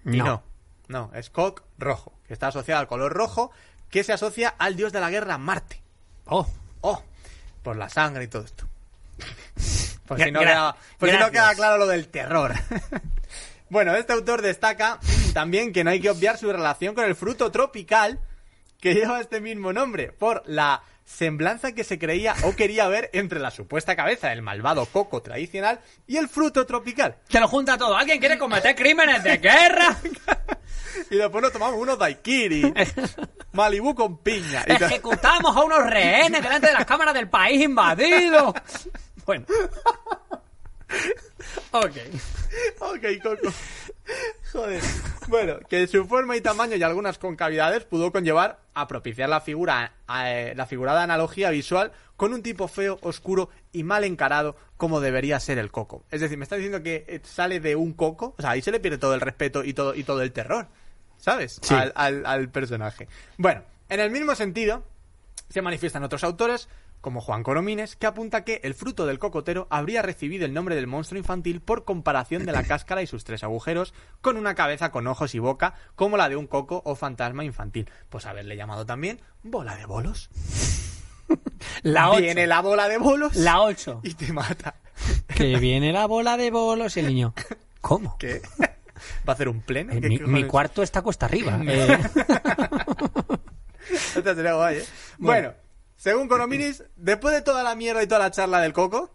Y No. no, no, es coc rojo, que está asociado al color rojo, que se asocia al dios de la guerra Marte. Oh, Oh, por la sangre y todo esto. Por si no, queda, por si no gracias. queda claro lo del terror. *laughs* bueno, este autor destaca *clears throat* también que no hay que obviar su relación con el fruto tropical que lleva este mismo nombre, por la semblanza que se creía o quería ver entre la supuesta cabeza del malvado coco tradicional y el fruto tropical. te lo junta todo. ¿Alguien quiere cometer crímenes de guerra? *laughs* Y después nos tomamos unos daiquiri, *laughs* Malibú con piña. y. Ejecutamos a unos rehenes delante de las cámaras del país invadido. Bueno. *laughs* Ok. Ok, Coco. Joder. Bueno, que su forma y tamaño y algunas concavidades pudo conllevar a propiciar la figura, eh, la figurada analogía visual con un tipo feo, oscuro y mal encarado como debería ser el coco. Es decir, me está diciendo que eh, sale de un coco, o sea, ahí se le pierde todo el respeto y todo, y todo el terror, ¿sabes? Sí. Al, al- al personaje. Bueno, en el mismo sentido, se manifiestan otros autores, como Juan Coromines, que apunta que el fruto del cocotero habría recibido el nombre del monstruo infantil por comparación de la *laughs* cáscara y sus tres agujeros, con una cabeza con ojos y boca, como la de un coco o fantasma infantil. Pues haberle llamado también bola de bolos. *laughs* La 8. Viene la bola de bolos La 8. y te mata. Que viene la bola de bolos y el niño. ¿Cómo? ¿Qué? ¿Va a hacer un pleno? Eh, ¿Qué mi, cuarto está cuesta arriba. *laughs* Eh, guay, ¿eh? Bueno, según Conominis, después de toda la mierda y toda la charla del coco,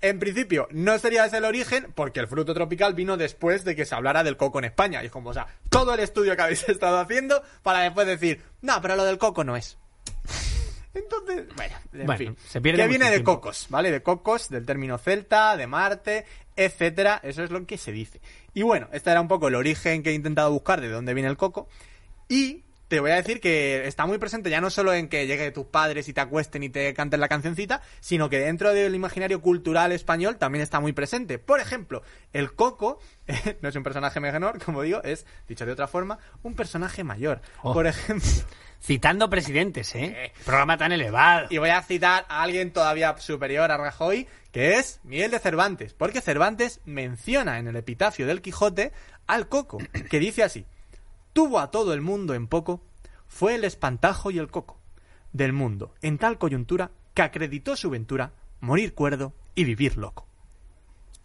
en principio no sería ese el origen, porque el fruto tropical vino después de que se hablara del coco en España. Y es como, o sea, todo el estudio que habéis *laughs* estado haciendo para después decir, no, pero lo del coco no es. Entonces, bueno, en Bueno, fin. se pierde que viene de cocos, ¿vale? De cocos, del término celta, de Marte, etcétera. Eso es lo que se dice. Y bueno, este era un poco el origen que he intentado buscar de dónde viene el coco. Y te voy a decir que está muy presente ya no solo en que llegue tus padres y te acuesten y te canten la cancioncita, sino que dentro del imaginario cultural español también está muy presente. Por ejemplo, el Coco *laughs* no es un personaje menor, como digo, es, dicho de otra forma, un personaje mayor. Oh. Por ejemplo, *laughs* Citando presidentes, ¿eh? Programa tan elevado. y voy a citar a alguien todavía superior a Rajoy, que es Miguel de Cervantes, porque Cervantes menciona en el epitafio del Quijote al Coco, que dice así: Tuvo a todo el mundo en poco, fue el espantajo y el coco del mundo, en tal coyuntura que acreditó su ventura morir cuerdo y vivir loco.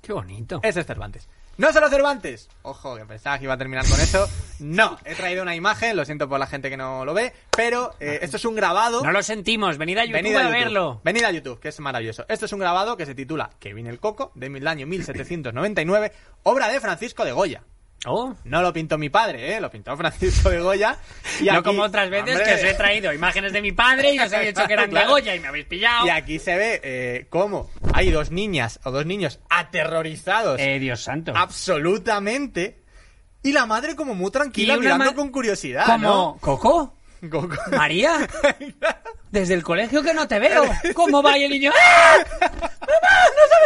Qué bonito. Ese es Cervantes. No solo Cervantes. Ojo, que pensaba que iba a terminar con eso. No, he traído una imagen, lo siento por la gente que no lo ve, pero eh, esto es un grabado. No lo sentimos, venid a YouTube Venid a, verlo. Venid a YouTube, que es maravilloso. Esto es un grabado que se titula Kevin el Coco, del año 1799, obra de Francisco de Goya. Oh, No lo pintó mi padre, ¿eh? Lo pintó Francisco de Goya. Y no aquí- como otras veces ¡Hombre! que os he traído imágenes de mi padre y os he *laughs* dicho que eran de. Goya y me habéis pillado. Y aquí se ve eh, cómo hay dos niñas o dos niños aterrorizados Eh, Dios santo. absolutamente. Y la madre como muy tranquila, mirando con curiosidad, Como, ¿Coco? ¿no? Coco. ¿María? *laughs* Desde el colegio que no te veo. *laughs* ¿Cómo va y el niño? ¡Ah!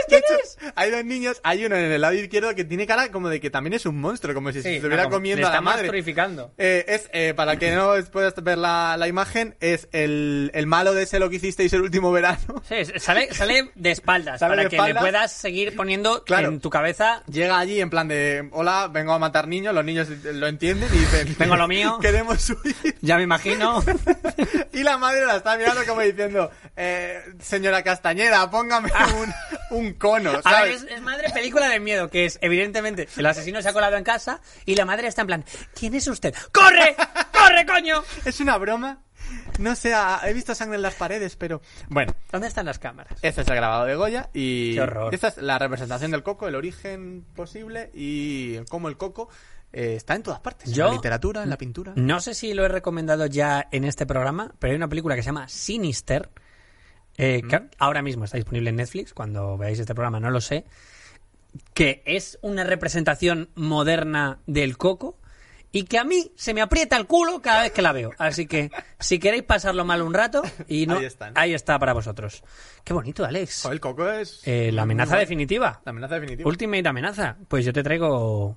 De hecho, hay dos niños, hay uno en el lado izquierdo que tiene cara como de que también es un monstruo, como si se estuviera como- comiendo le a la está madre. Eh, es, eh, para que no puedas ver la, la imagen, es el, el malo de ese lo que hicisteis el último verano. Sí, sale, sale de espaldas Sale para de que espaldas. le puedas seguir poniendo Claro. en tu cabeza. Llega allí en plan de, hola, vengo a matar niños, los niños lo entienden y dicen, Tengo lo mío. *laughs* Queremos huir. Ya me imagino. *laughs* Y la madre la está mirando como diciendo, eh, señora Castañeda, póngame un, un cono, A ver, ¿sabes? es, es madre película de miedo, que es, evidentemente, el asesino se ha colado en casa y la madre está en plan, ¿quién es usted? ¡Corre! ¡Corre, coño! ¿Es una broma? No sé, ah, he visto sangre en las paredes, pero... Bueno, ¿Dónde están las cámaras? este es el grabado de Goya y... Qué horror. Esta es la representación del coco, el origen posible y cómo el coco eh, está en todas partes. Yo- En la literatura, en la pintura. No sé si lo he recomendado ya en este programa, pero hay una película que se llama Sinister, eh, que ahora mismo está disponible en Netflix, cuando veáis este programa no lo sé, que es una representación moderna del coco y que a mí se me aprieta el culo cada vez que la veo. Así que si queréis pasarlo mal un rato, y no, Ahí están. ahí está para vosotros. Qué bonito, Alex. Joder, el coco es... Eh, la amenaza definitiva. La amenaza definitiva. Ultimate amenaza. Pues yo te traigo,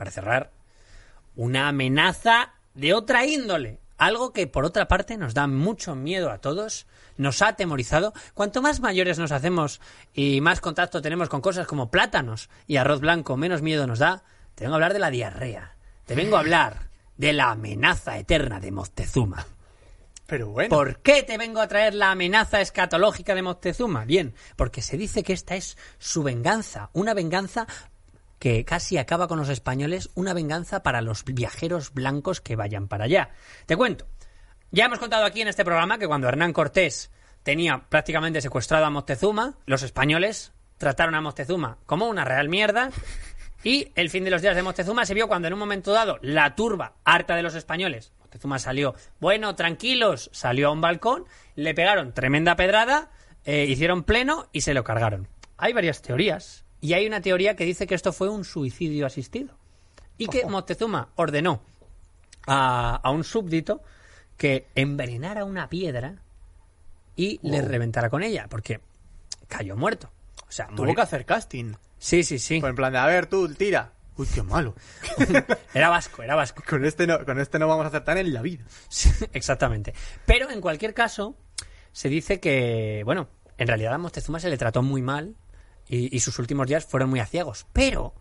para cerrar, una amenaza de otra índole. Algo que por otra parte nos da mucho miedo a todos, nos ha atemorizado. Cuanto más mayores nos hacemos y más contacto tenemos con cosas como plátanos y arroz blanco, menos miedo nos da. Te vengo a hablar de la diarrea. Te vengo a *laughs* hablar de la amenaza eterna de Moctezuma. Pero bueno. ¿Por qué te vengo a traer la amenaza escatológica de Moctezuma? Bien, porque se dice que esta es su venganza, una venganza que casi acaba con los españoles, una venganza para los viajeros blancos que vayan para allá. Te cuento. Ya hemos contado aquí en este programa que cuando Hernán Cortés tenía prácticamente secuestrado a Moctezuma, los españoles trataron a Moctezuma como una real mierda y el fin de los días de Moctezuma se vio cuando en un momento dado la turba, harta de los españoles, Moctezuma salió, bueno, tranquilos, salió a un balcón, le pegaron tremenda pedrada, eh, hicieron pleno y se lo cargaron. Hay varias teorías y hay una teoría que dice que esto fue un suicidio asistido y que *laughs* Moctezuma ordenó a, a un súbdito que envenenara una piedra y le reventara con ella, porque cayó muerto. O sea, Tuvo que hacer casting. Sí, sí, sí. Pues en plan de, a ver, tú, tira. Uy, qué malo. *laughs* Era vasco, era vasco. Con este no, con este no vamos a acertar en la vida. Sí, *laughs* Exactamente. Pero en cualquier caso, se dice que, bueno, en realidad a Moctezuma se le trató muy mal y, y sus últimos días fueron muy aciagos. Pero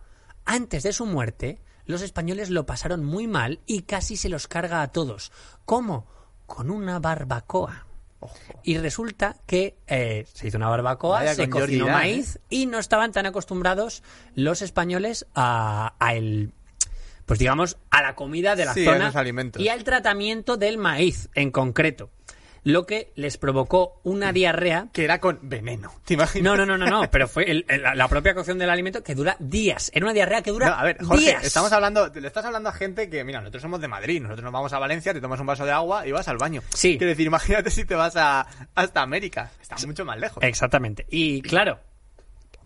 antes de su muerte, los españoles lo pasaron muy mal y casi se los carga a todos. ¿Cómo? Con una barbacoa. Y resulta que eh, se hizo una barbacoa, Vaya, se cocinó maíz y no estaban tan acostumbrados los españoles a, a el pues digamos a la comida de la Sí, zona y al tratamiento del maíz en concreto, lo que les provocó una diarrea. Que era con veneno. ¿Te imaginas? No, no, no, no, no, pero fue el- el- la propia cocción del alimento que dura días. Era una diarrea que dura No, a ver, Jorge, días. estamos hablando, le estás hablando a gente que, mira, nosotros somos de Madrid, nosotros nos vamos a Valencia, te tomas un vaso de agua y vas al baño. Sí. Quiero decir, imagínate si te vas a, hasta América, está mucho más lejos. Exactamente. Y claro,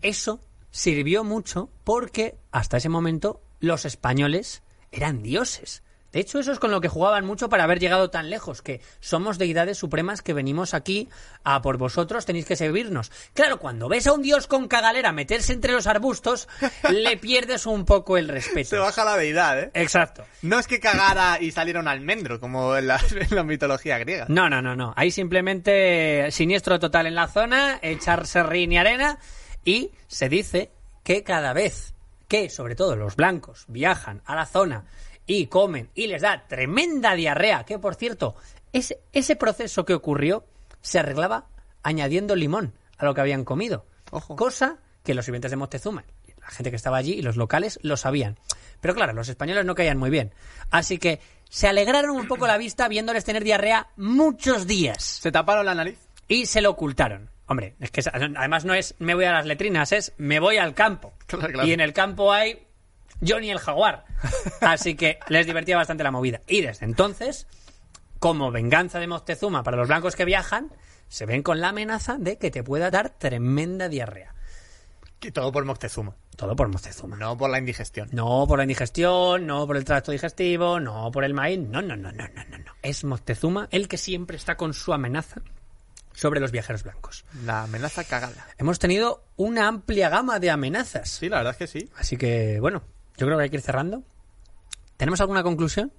eso sirvió mucho porque hasta ese momento los españoles eran dioses. De hecho, eso es con lo que jugaban mucho para haber llegado tan lejos, que somos deidades supremas que venimos aquí a por vosotros, tenéis que servirnos. Claro, cuando ves a un dios con cagalera meterse entre los arbustos, *laughs* le pierdes un poco el Se respeto. baja la deidad, ¿eh? Exacto. No es que cagara y saliera un almendro, como en la, *laughs* en la mitología griega. No, no, no, no. Ahí simplemente siniestro total en la zona, echarse rin y arena y se dice que cada vez que, sobre todo los blancos, viajan a la zona y comen y les da tremenda diarrea, que por cierto, ese, ese proceso que ocurrió se arreglaba añadiendo limón a lo que habían comido. Ojo. Cosa que los sirvientes de Moctezuma, la gente que estaba allí y los locales lo sabían. Pero claro, los españoles no caían muy bien. Así que se alegraron un poco la vista viéndoles tener diarrea muchos días Se taparon la nariz. y se lo ocultaron. Hombre, es que además no es me voy a las letrinas, es me voy al campo. *laughs* Claro, claro. Y en el campo hay Johnny el jaguar. Así que les divertía bastante la movida. Y desde entonces, como venganza de Moctezuma para los blancos que viajan, se ven con la amenaza de que te pueda dar tremenda diarrea. Y todo por Moctezuma. Todo por Moctezuma. No por la indigestión. No por la indigestión, no por el tracto digestivo, no por el maíz, no, no, no, no, no, no, no. Es Moctezuma el que siempre está con su amenaza sobre los viajeros blancos. La amenaza cagada. Hemos tenido una amplia gama de amenazas. Sí, la verdad es que sí. Así que, bueno, yo creo que hay que ir cerrando. ¿Tenemos alguna conclusión?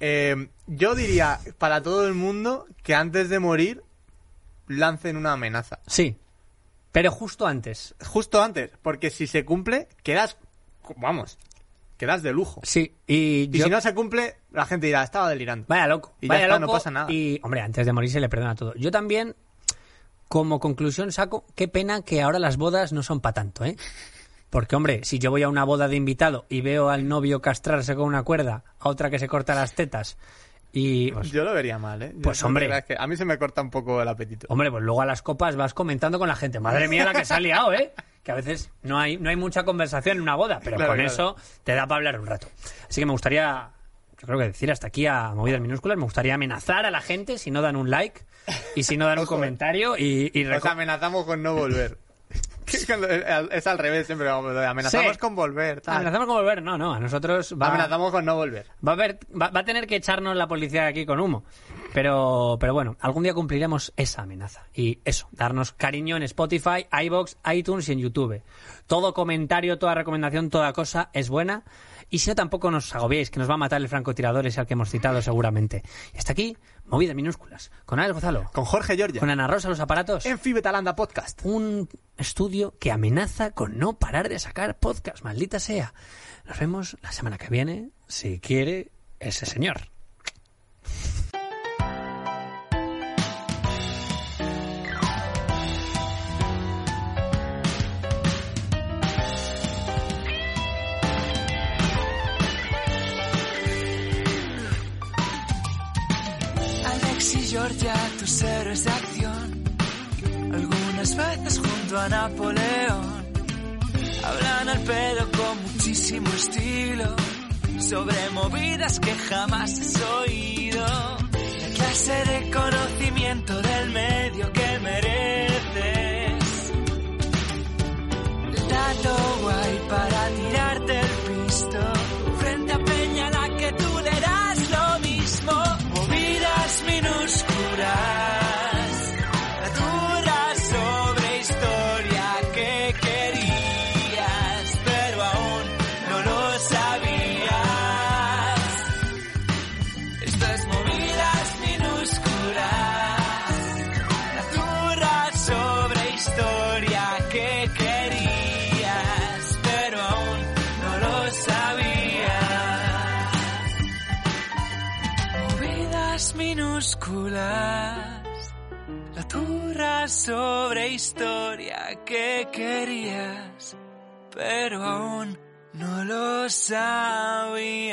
Eh, yo diría para todo el mundo que antes de morir lancen una amenaza. Sí. Pero justo antes. Justo antes, porque si se cumple, quedas, vamos, quedas de lujo. Sí. Y, Y yo- si no se cumple, la gente dirá, estaba delirando. Vaya loco. Y ya vaya está, no pasa nada. Y, hombre, antes de morir se le perdona todo. Yo también, como conclusión, saco, qué pena que ahora las bodas no son para tanto, ¿eh? Porque, hombre, si yo voy a una boda de invitado y veo al novio castrarse con una cuerda, a otra que se corta las tetas, y. pues, Yo lo vería mal, ¿eh? Yo Pues, hombre. es que a mí se me corta un poco el apetito. Hombre, pues luego a las copas vas comentando con la gente. Madre mía, la que se ha liado, ¿eh? Que a veces no hay, no hay mucha conversación en una boda, pero Claro, con claro. eso te da para hablar un rato. Así que me gustaría, yo creo que decir hasta aquí a movidas minúsculas, me gustaría amenazar a la gente si no dan un like y si no dan un *laughs* comentario y, y Os reco- amenazamos con no volver. Cuando- es al revés siempre, vamos, amenazamos Sí. con volver. tal. Amenazamos con volver, no, no, a nosotros va, Amenazamos con no volver. va, a haber- va- va a tener que echarnos la policía de aquí con humo. Pero, pero bueno, algún día cumpliremos esa amenaza. Y eso, darnos cariño en Spotify, iBox, iTunes y en YouTube. Todo comentario, toda recomendación, toda cosa es buena. Y si no, tampoco nos agobiéis, que nos va a matar el francotirador ese al que hemos citado seguramente. Y hasta aquí, movidas minúsculas. Con Alex Gonzalo. Con Jorge Giorgia. Con Ana Rosa, los aparatos. En Fibetalanda Podcast. Un estudio que amenaza con no parar de sacar podcast, maldita sea. Nos vemos la semana que viene, si quiere ese señor. De acción. Algunas veces junto a Napoleón. Hablan al pedo con muchísimo estilo. Sobre movidas que jamás has oído. La clase de conocimiento del medio que mereces. El dato guay para La turra sobre historia que querías, pero aún no lo sabías.